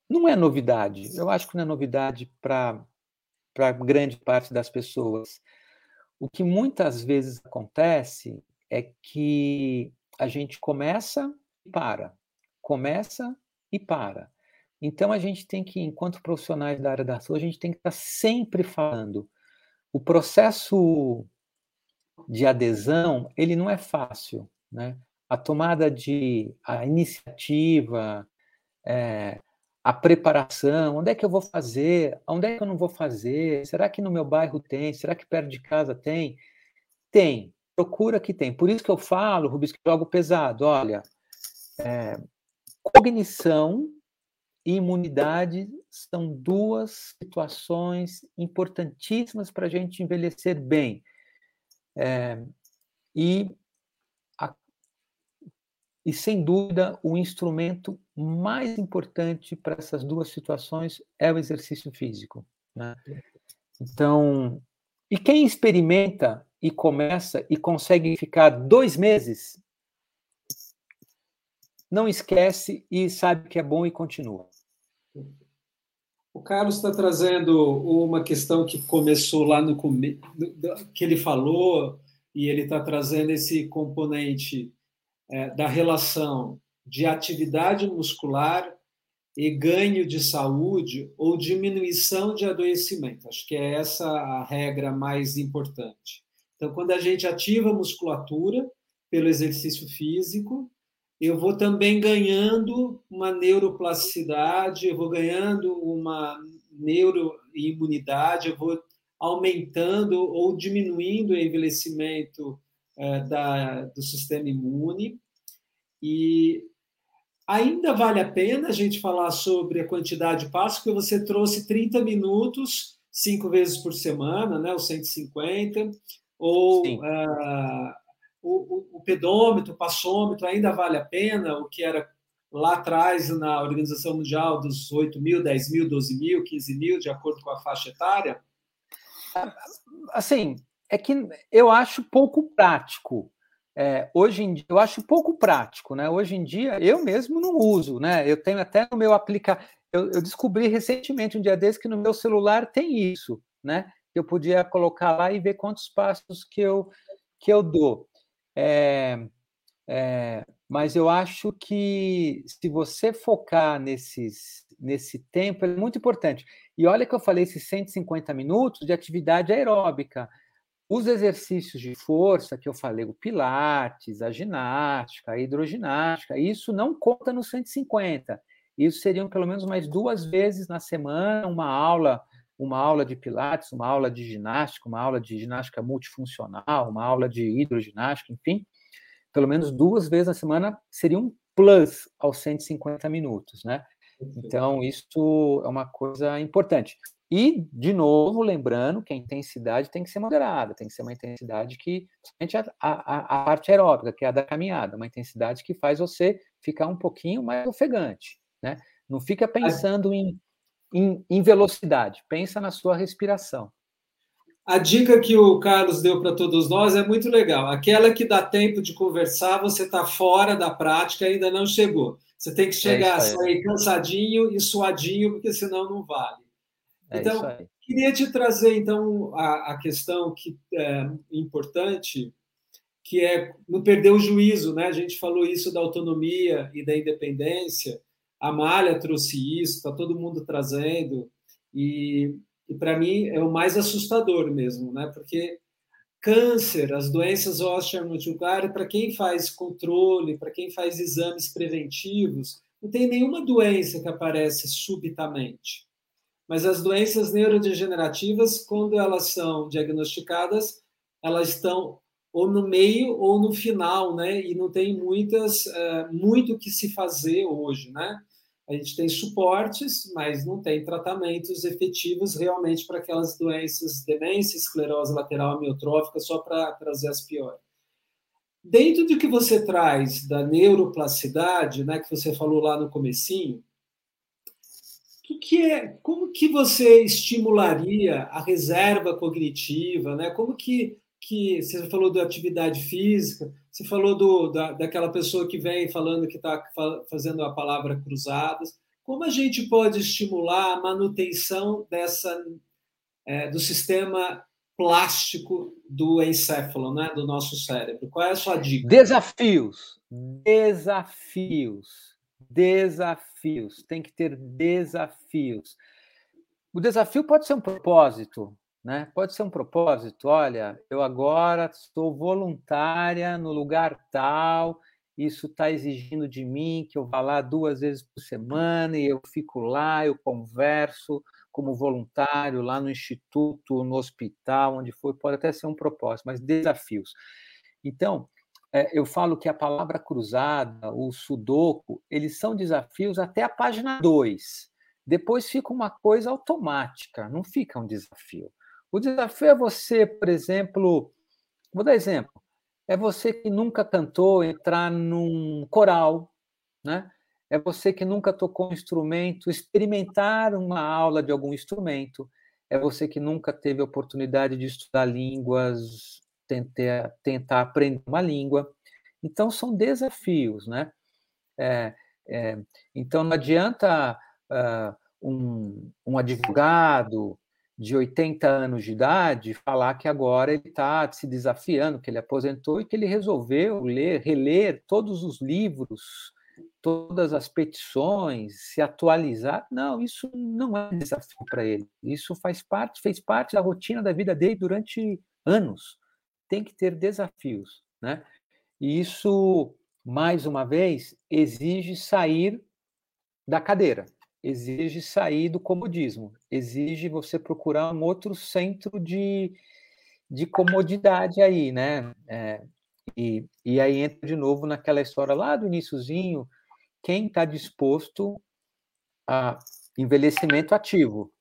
B: não é novidade. Eu acho que não é novidade para grande parte das pessoas. O que muitas vezes acontece é que a gente começa e para, começa e para. Então a gente tem que, enquanto profissionais da área da saúde, a gente tem que estar sempre falando. O processo de adesão, ele não é fácil, né? A tomada de, a iniciativa, é, a preparação, onde é que eu vou fazer, onde é que eu não vou fazer, será que no meu bairro tem, será que perto de casa tem? Tem, procura que tem. Por isso que eu falo, Rubens, que jogo pesado, olha, é, cognição e imunidade são duas situações importantíssimas para a gente envelhecer bem. É, e, a, e, sem dúvida, o instrumento mais importante para essas duas situações é o exercício físico. Né? Então, e quem experimenta e começa e consegue ficar dois meses, não esquece e sabe que é bom e continua.
A: O Carlos está trazendo uma questão que começou lá no começo, que ele falou, e ele está trazendo esse componente é, da relação de atividade muscular e ganho de saúde ou diminuição de adoecimento. Acho que é essa a regra mais importante. Então, quando a gente ativa a musculatura pelo exercício físico, eu vou também ganhando uma neuroplasticidade, eu vou ganhando uma neuroimunidade, eu vou aumentando ou diminuindo o envelhecimento é, da, do sistema imune. E ainda vale a pena a gente falar sobre a quantidade de passos, porque você trouxe 30 minutos, cinco vezes por semana, né, os 150, ou o, o, pedômetro, o passômetro ainda vale a pena, o que era lá atrás na Organização Mundial dos 8 mil, 10 mil, 12 mil, 15 mil, de acordo com a faixa etária?
B: Assim, é que eu acho pouco prático. É, hoje em dia, eu acho pouco prático, né? Hoje em dia, eu mesmo não uso, né? Eu tenho até no meu aplicativo. Eu, eu, descobri recentemente, um dia desse, que no meu celular tem isso, né? Eu podia colocar lá e ver quantos passos que eu, que eu dou. É, é, mas eu acho que se você focar nesses, nesse tempo, é muito importante. E olha que eu falei esses 150 minutos de atividade aeróbica. Os exercícios de força que eu falei, o pilates, a ginástica, a hidroginástica, isso não conta no 150. Isso seriam pelo menos mais duas vezes na semana uma aula uma aula de pilates, uma aula de ginástica, uma aula de ginástica multifuncional, uma aula de hidroginástica, enfim, pelo menos duas vezes na semana seria um plus aos 150 minutos, né? Então, isso é uma coisa importante. E, de novo, lembrando que a intensidade tem que ser moderada, tem que ser uma intensidade que, a, a, a parte aeróbica, que é a da caminhada, uma intensidade que faz você ficar um pouquinho mais ofegante, né? Não fica pensando em em, em velocidade, pensa na sua respiração.
A: A dica que o Carlos deu para todos nós é muito legal. Aquela que dá tempo de conversar, você está fora da prática, ainda não chegou. Você tem que é chegar, é sair cansadinho e suadinho, porque senão não vale. É então, queria te trazer então a, a questão que é importante, que é não perder o juízo, né? A gente falou isso da autonomia e da independência. A Malha trouxe isso, está todo mundo trazendo, e, e para mim é o mais assustador mesmo, né? porque câncer, as doenças osteoarticulares, para quem faz controle, para quem faz exames preventivos, não tem nenhuma doença que aparece subitamente. Mas as doenças neurodegenerativas, quando elas são diagnosticadas, elas estão ou no meio ou no final, né? E não tem muitas, uh, muito que se fazer hoje, né? A gente tem suportes, mas não tem tratamentos efetivos realmente para aquelas doenças, demência, esclerose lateral amiotrófica, só para trazer as piores. Dentro do que você traz da neuroplasticidade, né, que você falou lá no comecinho, que, que é, como que você estimularia a reserva cognitiva, né? Como que, que você falou da atividade física, você falou do, da, daquela pessoa que vem falando que está fazendo a palavra cruzadas. Como a gente pode estimular a manutenção dessa é, do sistema plástico do encéfalo, né, do nosso cérebro? Qual é a sua dica?
B: Desafios, desafios, desafios. Tem que ter desafios. O desafio pode ser um propósito, né? Pode ser um propósito. Olha, eu agora estou voluntária no lugar tal. Isso está exigindo de mim que eu vá lá duas vezes por semana e eu fico lá, eu converso como voluntário lá no instituto, no hospital, onde for, pode até ser um propósito, mas desafios. Então, é, eu falo que a palavra cruzada, o sudoku, eles são desafios até a página 2. Depois fica uma coisa automática, não fica um desafio. O desafio é você, por exemplo, vou dar exemplo, é você que nunca cantou entrar num coral, né? É você que nunca tocou um instrumento, experimentar uma aula de algum instrumento. É você que nunca teve a oportunidade de estudar línguas, tentar, tentar aprender uma língua. Então, são desafios, né? É, é, então, não adianta uh, um, um advogado de 80 anos de idade falar que agora ele está se desafiando, que ele aposentou e que ele resolveu ler, reler todos os livros todas as petições, se atualizar. Não, isso não é desafio para ele. Isso faz parte, fez parte da rotina da vida dele durante anos. Tem que ter desafios, né? E isso, mais uma vez, exige sair da cadeira, exige sair do comodismo, exige você procurar um outro centro de, de comodidade aí, né? É, e, e aí entra de novo naquela história lá do iníciozinho, quem está disposto a envelhecimento ativo.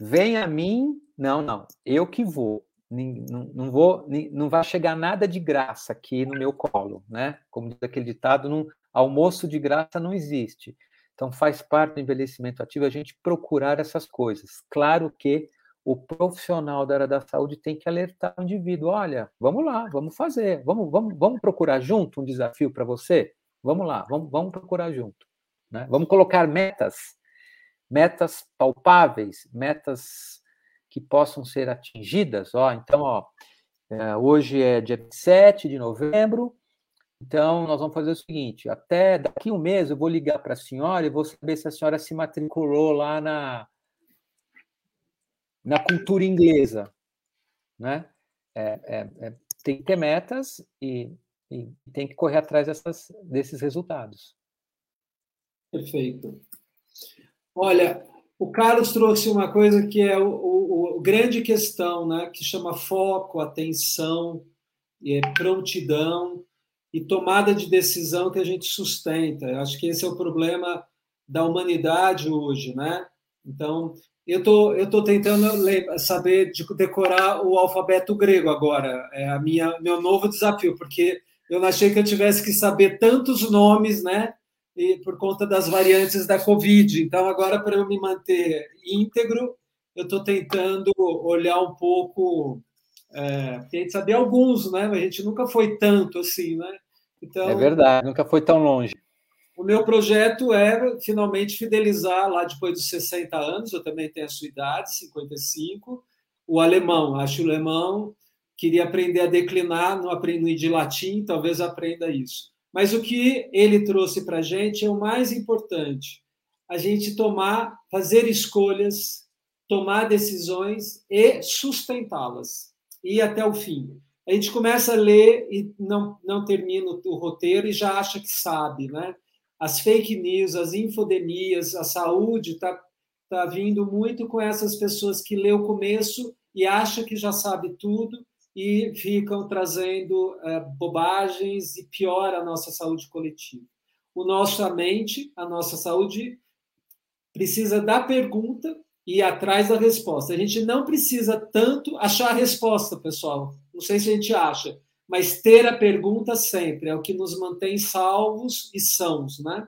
B: Vem a mim, não, não, eu que vou. Não, não vou, não vai chegar nada de graça aqui no meu colo, né? Como diz aquele ditado, não, almoço de graça não existe. Então faz parte do envelhecimento ativo a gente procurar essas coisas. Claro que o profissional da área da saúde tem que alertar o indivíduo, olha, vamos lá, vamos fazer, vamos, vamos, vamos procurar junto um desafio para você. Vamos lá, vamos, vamos procurar junto. Né? Vamos colocar metas, metas palpáveis, metas que possam ser atingidas. Ó, então, ó, é, hoje é dia 7 de novembro, então nós vamos fazer o seguinte: até daqui um mês eu vou ligar para a senhora e vou saber se a senhora se matriculou lá na, na cultura inglesa. Né? É, é, é, tem que ter metas e e tem que correr atrás dessas, desses resultados.
A: Perfeito. Olha, o Carlos trouxe uma coisa que é o, o, o grande questão, né, que chama foco, atenção, e prontidão e tomada de decisão que a gente sustenta. Eu acho que esse é o problema da humanidade hoje, né? Então, eu tô, eu tô tentando saber de decorar o alfabeto grego agora. É a minha meu novo desafio, porque eu não achei que eu tivesse que saber tantos nomes, né? E por conta das variantes da Covid. Então, agora, para eu me manter íntegro, eu estou tentando olhar um pouco. É, tem que saber alguns, né? A gente nunca foi tanto assim, né?
B: Então, é verdade, nunca foi tão longe.
A: O meu projeto é finalmente fidelizar lá depois dos 60 anos, eu também tenho a sua idade, 55, o alemão. Acho o alemão queria aprender a declinar, não aprendi de latim, talvez aprenda isso. Mas o que ele trouxe para a gente é o mais importante: a gente tomar, fazer escolhas, tomar decisões e sustentá-las, ir até o fim. A gente começa a ler e não, não termina o roteiro e já acha que sabe, né? As fake news, as infodemias, a saúde está tá vindo muito com essas pessoas que lê o começo e acha que já sabe tudo e ficam trazendo é, bobagens e piora a nossa saúde coletiva. O nossa mente, a nossa saúde, precisa da pergunta e ir atrás da resposta. A gente não precisa tanto achar a resposta, pessoal. Não sei se a gente acha, mas ter a pergunta sempre é o que nos mantém salvos e sãos, né?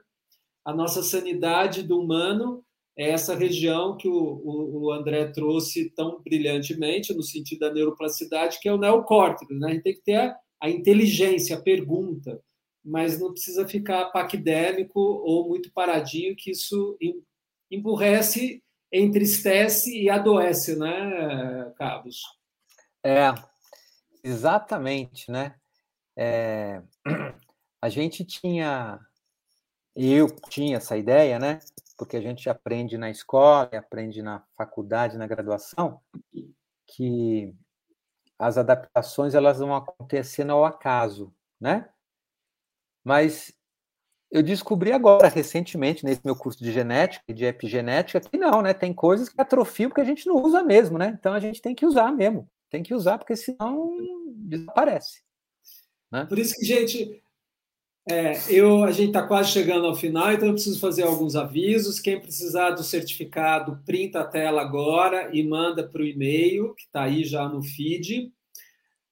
A: A nossa sanidade do humano é essa região que o, o, o, André trouxe tão brilhantemente, no sentido da neuroplasticidade, que é o neocórtex. Né? A gente tem que ter a, a inteligência, a pergunta, mas não precisa ficar paquidémico ou muito paradinho, que isso emburrece, entristece e adoece, né, Carlos?
B: É, exatamente, né? É, a gente tinha, eu tinha essa ideia, né? porque a gente aprende na escola, aprende na faculdade, na graduação, que as adaptações elas vão acontecendo ao acaso, né? Mas eu descobri agora, recentemente, nesse meu curso de genética e de epigenética, que não, né? Tem coisas que atrofiam porque a gente não usa mesmo, né? Então a gente tem que usar mesmo. Tem que usar, porque senão desaparece.
A: Né? Por isso que, gente, é, eu, a gente está quase chegando ao final, então eu preciso fazer alguns avisos. Quem precisar do certificado, printa a tela agora e manda para o e-mail, que está aí já no feed.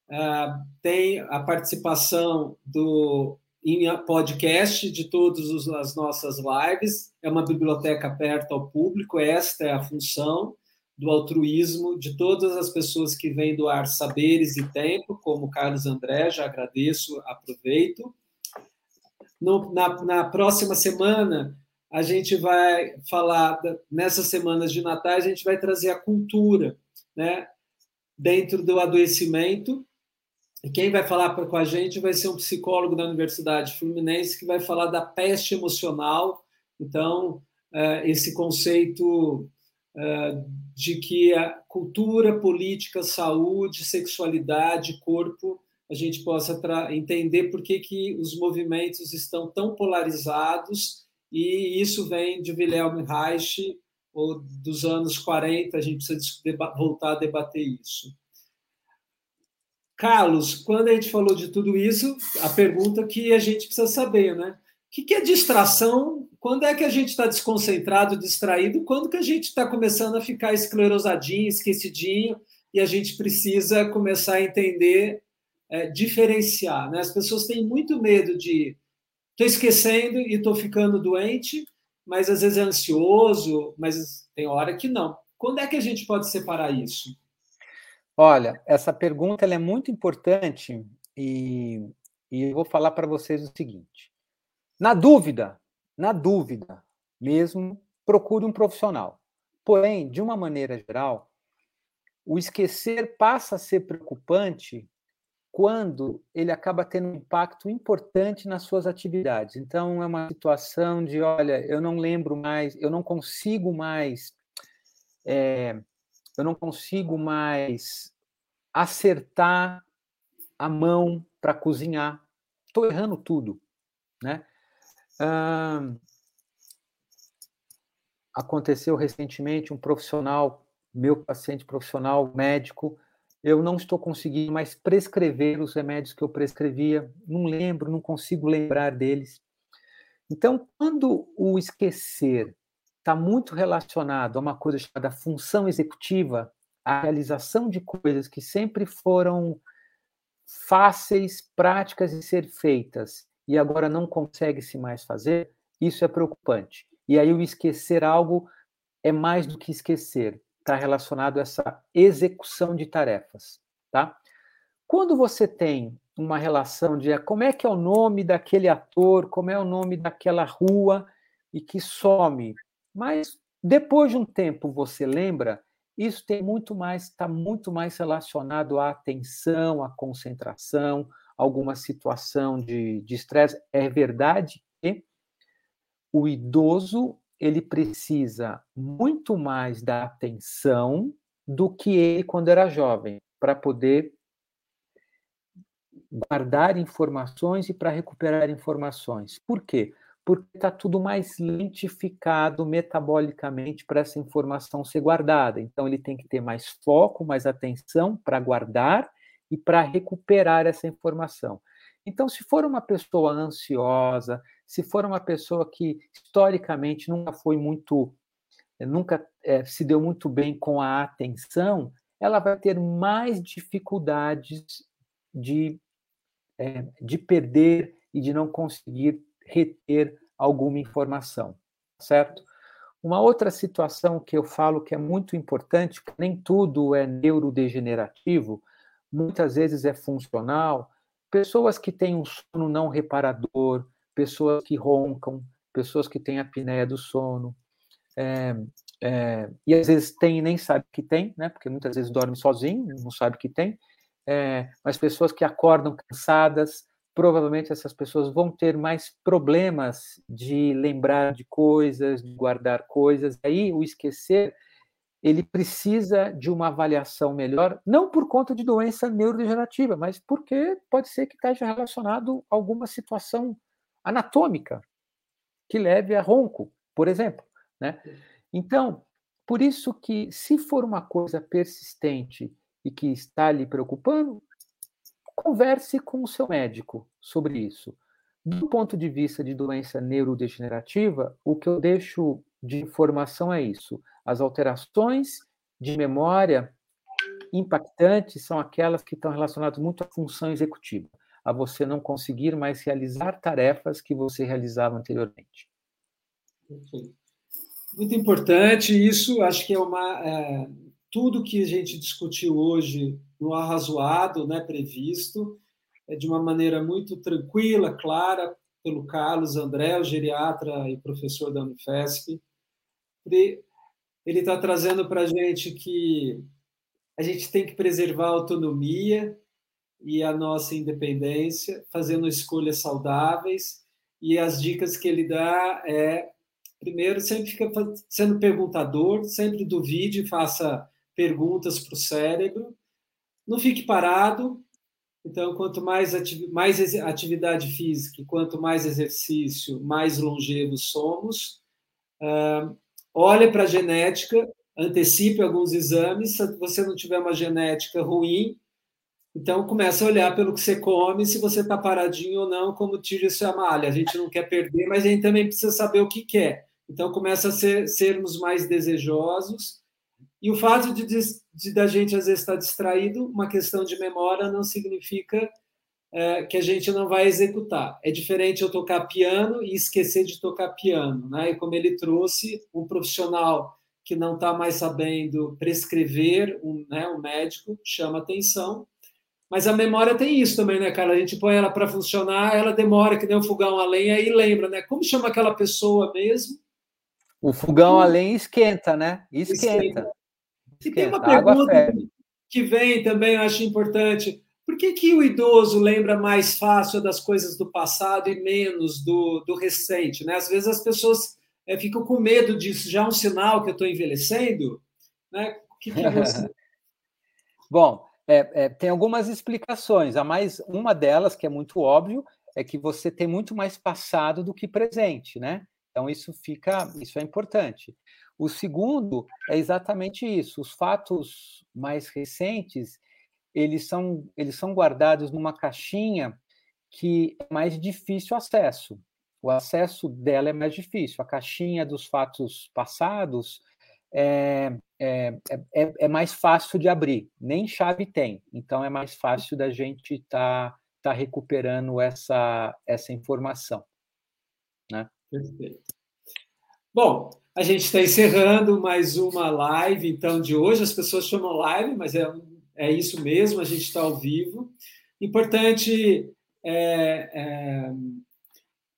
A: Uh, tem a participação do em podcast de todas as nossas lives. É uma biblioteca aberta ao público, esta é a função do altruísmo de todas as pessoas que vêm doar saberes e tempo, como Carlos André, já agradeço, aproveito. No, na, na próxima semana, a gente vai falar, nessas semanas de Natal, a gente vai trazer a cultura, né? Dentro do adoecimento. E quem vai falar com a gente vai ser um psicólogo da Universidade Fluminense que vai falar da peste emocional. Então, é, esse conceito de que a cultura, política, saúde, sexualidade, corpo a gente possa entender por que, que os movimentos estão tão polarizados, e isso vem de Wilhelm Reich, ou dos anos 40, a gente precisa voltar a debater isso. Carlos, quando a gente falou de tudo isso, a pergunta que a gente precisa saber, né? O que é distração? Quando é que a gente está desconcentrado, distraído? Quando que a gente está começando a ficar esclerosadinho, esquecidinho, e a gente precisa começar a entender é, diferenciar. Né? As pessoas têm muito medo de estou esquecendo e estou ficando doente, mas às vezes é ansioso, mas tem hora que não. Quando é que a gente pode separar isso?
B: Olha, essa pergunta é muito importante e, e eu vou falar para vocês o seguinte: na dúvida, na dúvida mesmo, procure um profissional. Porém, de uma maneira geral, o esquecer passa a ser preocupante quando ele acaba tendo um impacto importante nas suas atividades. Então, é uma situação de, olha, eu não lembro mais, eu não consigo mais, é, eu não consigo mais acertar a mão para cozinhar. Estou errando tudo, né? Aconteceu recentemente um profissional, meu paciente profissional médico, eu não estou conseguindo mais prescrever os remédios que eu prescrevia, não lembro, não consigo lembrar deles. Então, quando o esquecer está muito relacionado a uma coisa chamada função executiva, a realização de coisas que sempre foram fáceis, práticas de ser feitas e agora não consegue se mais fazer, isso é preocupante. E aí o esquecer algo é mais do que esquecer, está relacionado a essa execução de tarefas, tá? Quando você tem uma relação de como é que é o nome daquele ator, como é o nome daquela rua e que some, mas depois de um tempo você lembra, isso tem muito mais, está muito mais relacionado à atenção, à concentração, alguma situação de estresse. É verdade que o idoso ele precisa muito mais da atenção do que ele quando era jovem, para poder guardar informações e para recuperar informações. Por quê? Porque está tudo mais lentificado metabolicamente para essa informação ser guardada. Então, ele tem que ter mais foco, mais atenção para guardar e para recuperar essa informação. Então, se for uma pessoa ansiosa, se for uma pessoa que historicamente nunca foi muito, eh, nunca é, se deu muito bem com a atenção, ela vai ter mais dificuldades de, é, de perder e de não conseguir reter alguma informação, certo? Uma outra situação que eu falo que é muito importante, que nem tudo é neurodegenerativo, muitas vezes é funcional. Pessoas que têm um sono não reparador, pessoas que roncam, pessoas que têm apneia do sono, é, é, e às vezes tem e nem sabe que tem, né? Porque muitas vezes dorme sozinho, não sabe que tem. É, mas pessoas que acordam cansadas, provavelmente essas pessoas vão ter mais problemas de lembrar de coisas, de guardar coisas. Aí o esquecer ele precisa de uma avaliação melhor, não por conta de doença neurodegenerativa, mas porque pode ser que esteja relacionado a alguma situação anatômica que leve a ronco, por exemplo, né? Então, por isso que se for uma coisa persistente e que está lhe preocupando, converse com o seu médico sobre isso. Do ponto de vista de doença neurodegenerativa, o que eu deixo de informação é isso. As alterações de memória impactantes são aquelas que estão relacionadas muito à função executiva, a você não conseguir mais realizar tarefas que você realizava anteriormente.
A: Muito importante, isso acho que é uma. É, tudo que a gente discutiu hoje no arrazoado, né, previsto, é de uma maneira muito tranquila, clara, pelo Carlos André, o geriatra e professor da Unifesp. Ele está trazendo para a gente que a gente tem que preservar a autonomia e a nossa independência, fazendo escolhas saudáveis. E as dicas que ele dá é, primeiro, sempre fica sendo perguntador, sempre duvide, faça perguntas para o cérebro. Não fique parado, então, quanto mais, atividade, mais atividade física, quanto mais exercício, mais longevos somos. Uh, olhe para a genética, antecipe alguns exames. Se você não tiver uma genética ruim, então começa a olhar pelo que você come, se você está paradinho ou não, como tira isso a malha. A gente não quer perder, mas a gente também precisa saber o que quer. Então começa a ser, sermos mais desejosos e o fato de, de, de, da gente às vezes estar distraído, uma questão de memória, não significa é, que a gente não vai executar. É diferente eu tocar piano e esquecer de tocar piano, né? E como ele trouxe, um profissional que não está mais sabendo prescrever, um, né, um médico, chama atenção. Mas a memória tem isso também, né, cara? A gente põe ela para funcionar, ela demora, que nem um fogão a lenha, e lembra, né? Como chama aquela pessoa mesmo?
B: O fogão a lenha esquenta, né? Esquenta. esquenta.
A: E tem uma pergunta que vem também, eu acho importante. Por que, que o idoso lembra mais fácil das coisas do passado e menos do, do recente? Né? Às vezes as pessoas é, ficam com medo disso. Já é um sinal que eu estou envelhecendo? Né? O que, que você...
B: Bom, é, é, tem algumas explicações. A mais uma delas, que é muito óbvio, é que você tem muito mais passado do que presente, né? Então isso fica, isso é importante. O segundo é exatamente isso. Os fatos mais recentes, eles são, eles são guardados numa caixinha que é mais difícil acesso. O acesso dela é mais difícil. A caixinha dos fatos passados é, é, é, é mais fácil de abrir. Nem chave tem. Então é mais fácil da gente estar tá, tá recuperando essa, essa informação. Né?
A: Perfeito. Bom, a gente está encerrando mais uma live, então, de hoje. As pessoas chamam live, mas é, é isso mesmo, a gente está ao vivo. Importante é, é,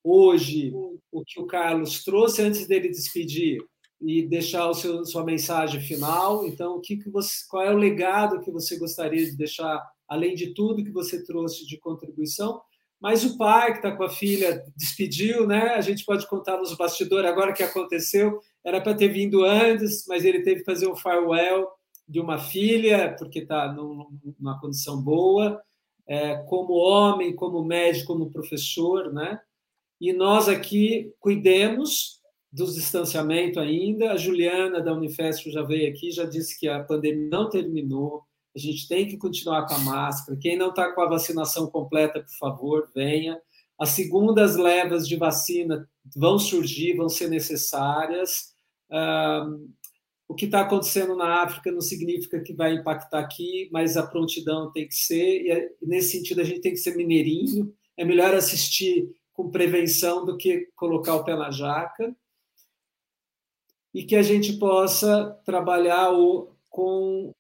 A: hoje o que o Carlos trouxe antes dele despedir e deixar o seu, sua mensagem final. Então, o que, que você, qual é o legado que você gostaria de deixar, além de tudo que você trouxe de contribuição? Mas o pai que está com a filha despediu, né? A gente pode contar nos bastidores agora que aconteceu. Era para ter vindo antes, mas ele teve que fazer um farewell de uma filha porque está numa condição boa, é, como homem, como médico, como professor, né? E nós aqui cuidemos dos distanciamento ainda. A Juliana da Unifesp já veio aqui, já disse que a pandemia não terminou a gente tem que continuar com a máscara. Quem não está com a vacinação completa, por favor, venha. As segundas levas de vacina vão surgir, vão ser necessárias. O que está acontecendo na África não significa que vai impactar aqui, mas a prontidão tem que ser, e é, nesse sentido a gente tem que ser mineirinho. É melhor assistir com prevenção do que colocar o pé na jaca. e que a gente possa trabalhar o, com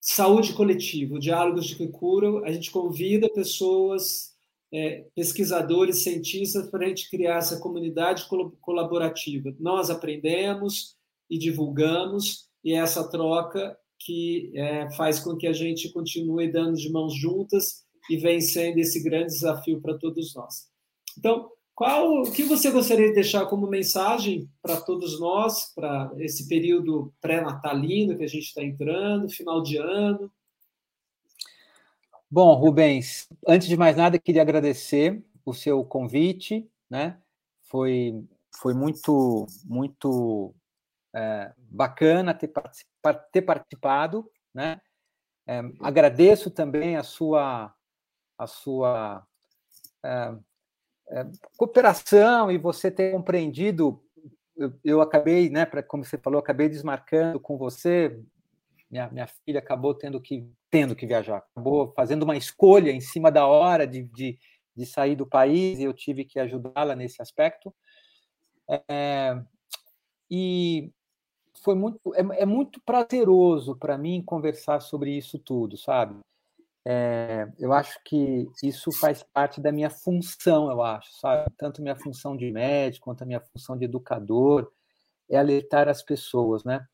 A: saúde coletiva, diálogos de que cura. A gente convida pessoas, é, pesquisadores, cientistas, para a gente criar essa comunidade colaborativa. Nós aprendemos e divulgamos, e é essa troca que é, faz com que a gente continue dando de mãos juntas e vencendo esse grande desafio para todos nós. Então, qual o que você gostaria de deixar como mensagem para todos nós, para esse período pré-natalino que a gente está entrando, final de ano?
B: Bom, Rubens, antes de mais nada, queria agradecer o seu convite, né? Foi, foi muito, muito é, bacana ter, ter participado, né? É, agradeço também a sua, a sua é, é, cooperação e você ter compreendido. Eu, eu acabei, né, pra, como você falou, acabei desmarcando com você. Minha, minha filha acabou tendo que tendo que viajar, acabou fazendo uma escolha em cima da hora de, de, de sair do país e eu tive que ajudá-la nesse aspecto. É, e foi muito é, é muito prazeroso para mim conversar sobre isso tudo, sabe? É, eu acho que isso faz parte da minha função, eu acho, sabe? Tanto minha função de médico quanto a minha função de educador é alertar as pessoas, né?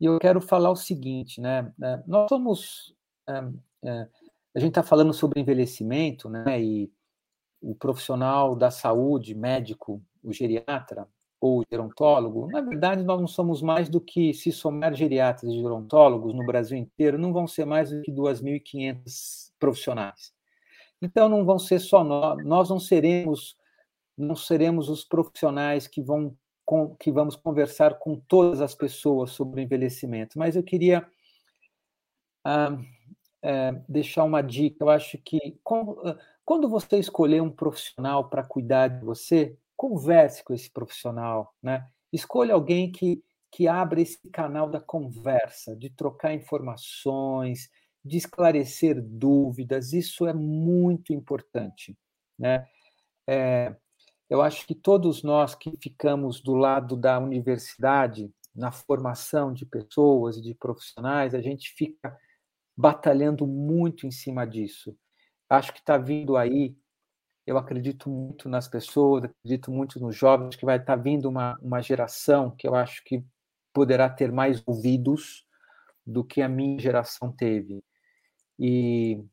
B: E eu quero falar o seguinte, né? É, nós somos, é, é, a gente está falando sobre envelhecimento, né? E o profissional da saúde, médico, o geriatra, ou gerontólogo, na verdade, nós não somos mais do que, se somar geriatras e gerontólogos no Brasil inteiro, não vão ser mais do que 2.500 profissionais. Então, não vão ser só nós, nós não seremos, não seremos os profissionais que vão que vamos conversar com todas as pessoas sobre o envelhecimento, mas eu queria ah, é, deixar uma dica. Eu acho que quando você escolher um profissional para cuidar de você, converse com esse profissional, né? Escolha alguém que, que abra esse canal da conversa, de trocar informações, de esclarecer dúvidas. Isso é muito importante, né? É, eu acho que todos nós que ficamos do lado da universidade, na formação de pessoas e de profissionais, a gente fica batalhando muito em cima disso. Acho que está vindo aí eu acredito muito nas pessoas, acredito muito nos jovens, que vai estar vindo uma, uma geração que eu acho que poderá ter mais ouvidos do que a minha geração teve. E,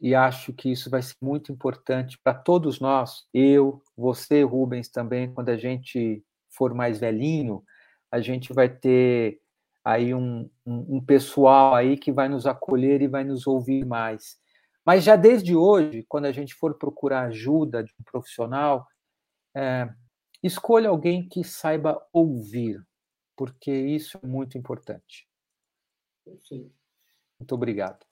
B: e acho que isso vai ser muito importante para todos nós, eu, você, Rubens, também, quando a gente for mais velhinho, a gente vai ter aí um, um, um pessoal aí que vai nos acolher e vai nos ouvir mais. Mas já desde hoje, quando a gente for procurar ajuda de um profissional, é, escolha alguém que saiba ouvir, porque isso é muito importante. Perfeito. Muito obrigado.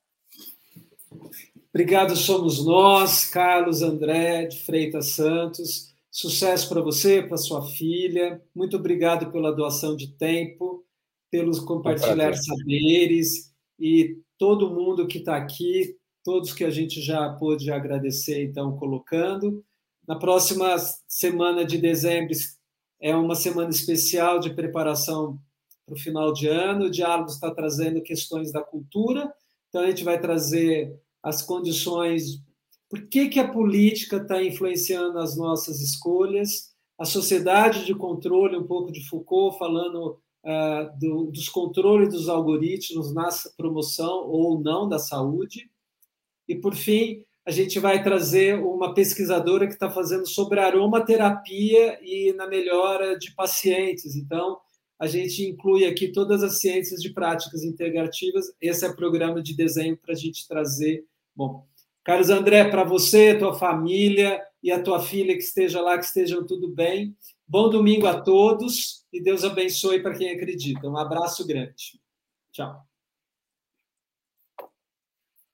A: Obrigado, somos nós, Carlos André de Freitas Santos. Sucesso para você, para sua filha. Muito obrigado pela doação de tempo, pelos compartilhar saberes e todo mundo que está aqui todos que a gente já pôde agradecer, então, colocando. Na próxima semana de dezembro é uma semana especial de preparação para o final de ano. O Diálogo está trazendo questões da cultura, então a gente vai trazer as condições, por que, que a política está influenciando as nossas escolhas, a sociedade de controle, um pouco de Foucault, falando uh, do, dos controles dos algoritmos na promoção ou não da saúde, e, por fim, a gente vai trazer uma pesquisadora que está fazendo sobre aromaterapia e na melhora de pacientes. Então, a gente inclui aqui todas as ciências de práticas integrativas. Esse é o programa de desenho para a gente trazer. Bom, Carlos André, para você, tua família e a tua filha que esteja lá, que estejam tudo bem. Bom domingo a todos e Deus abençoe para quem acredita. Um abraço grande. Tchau.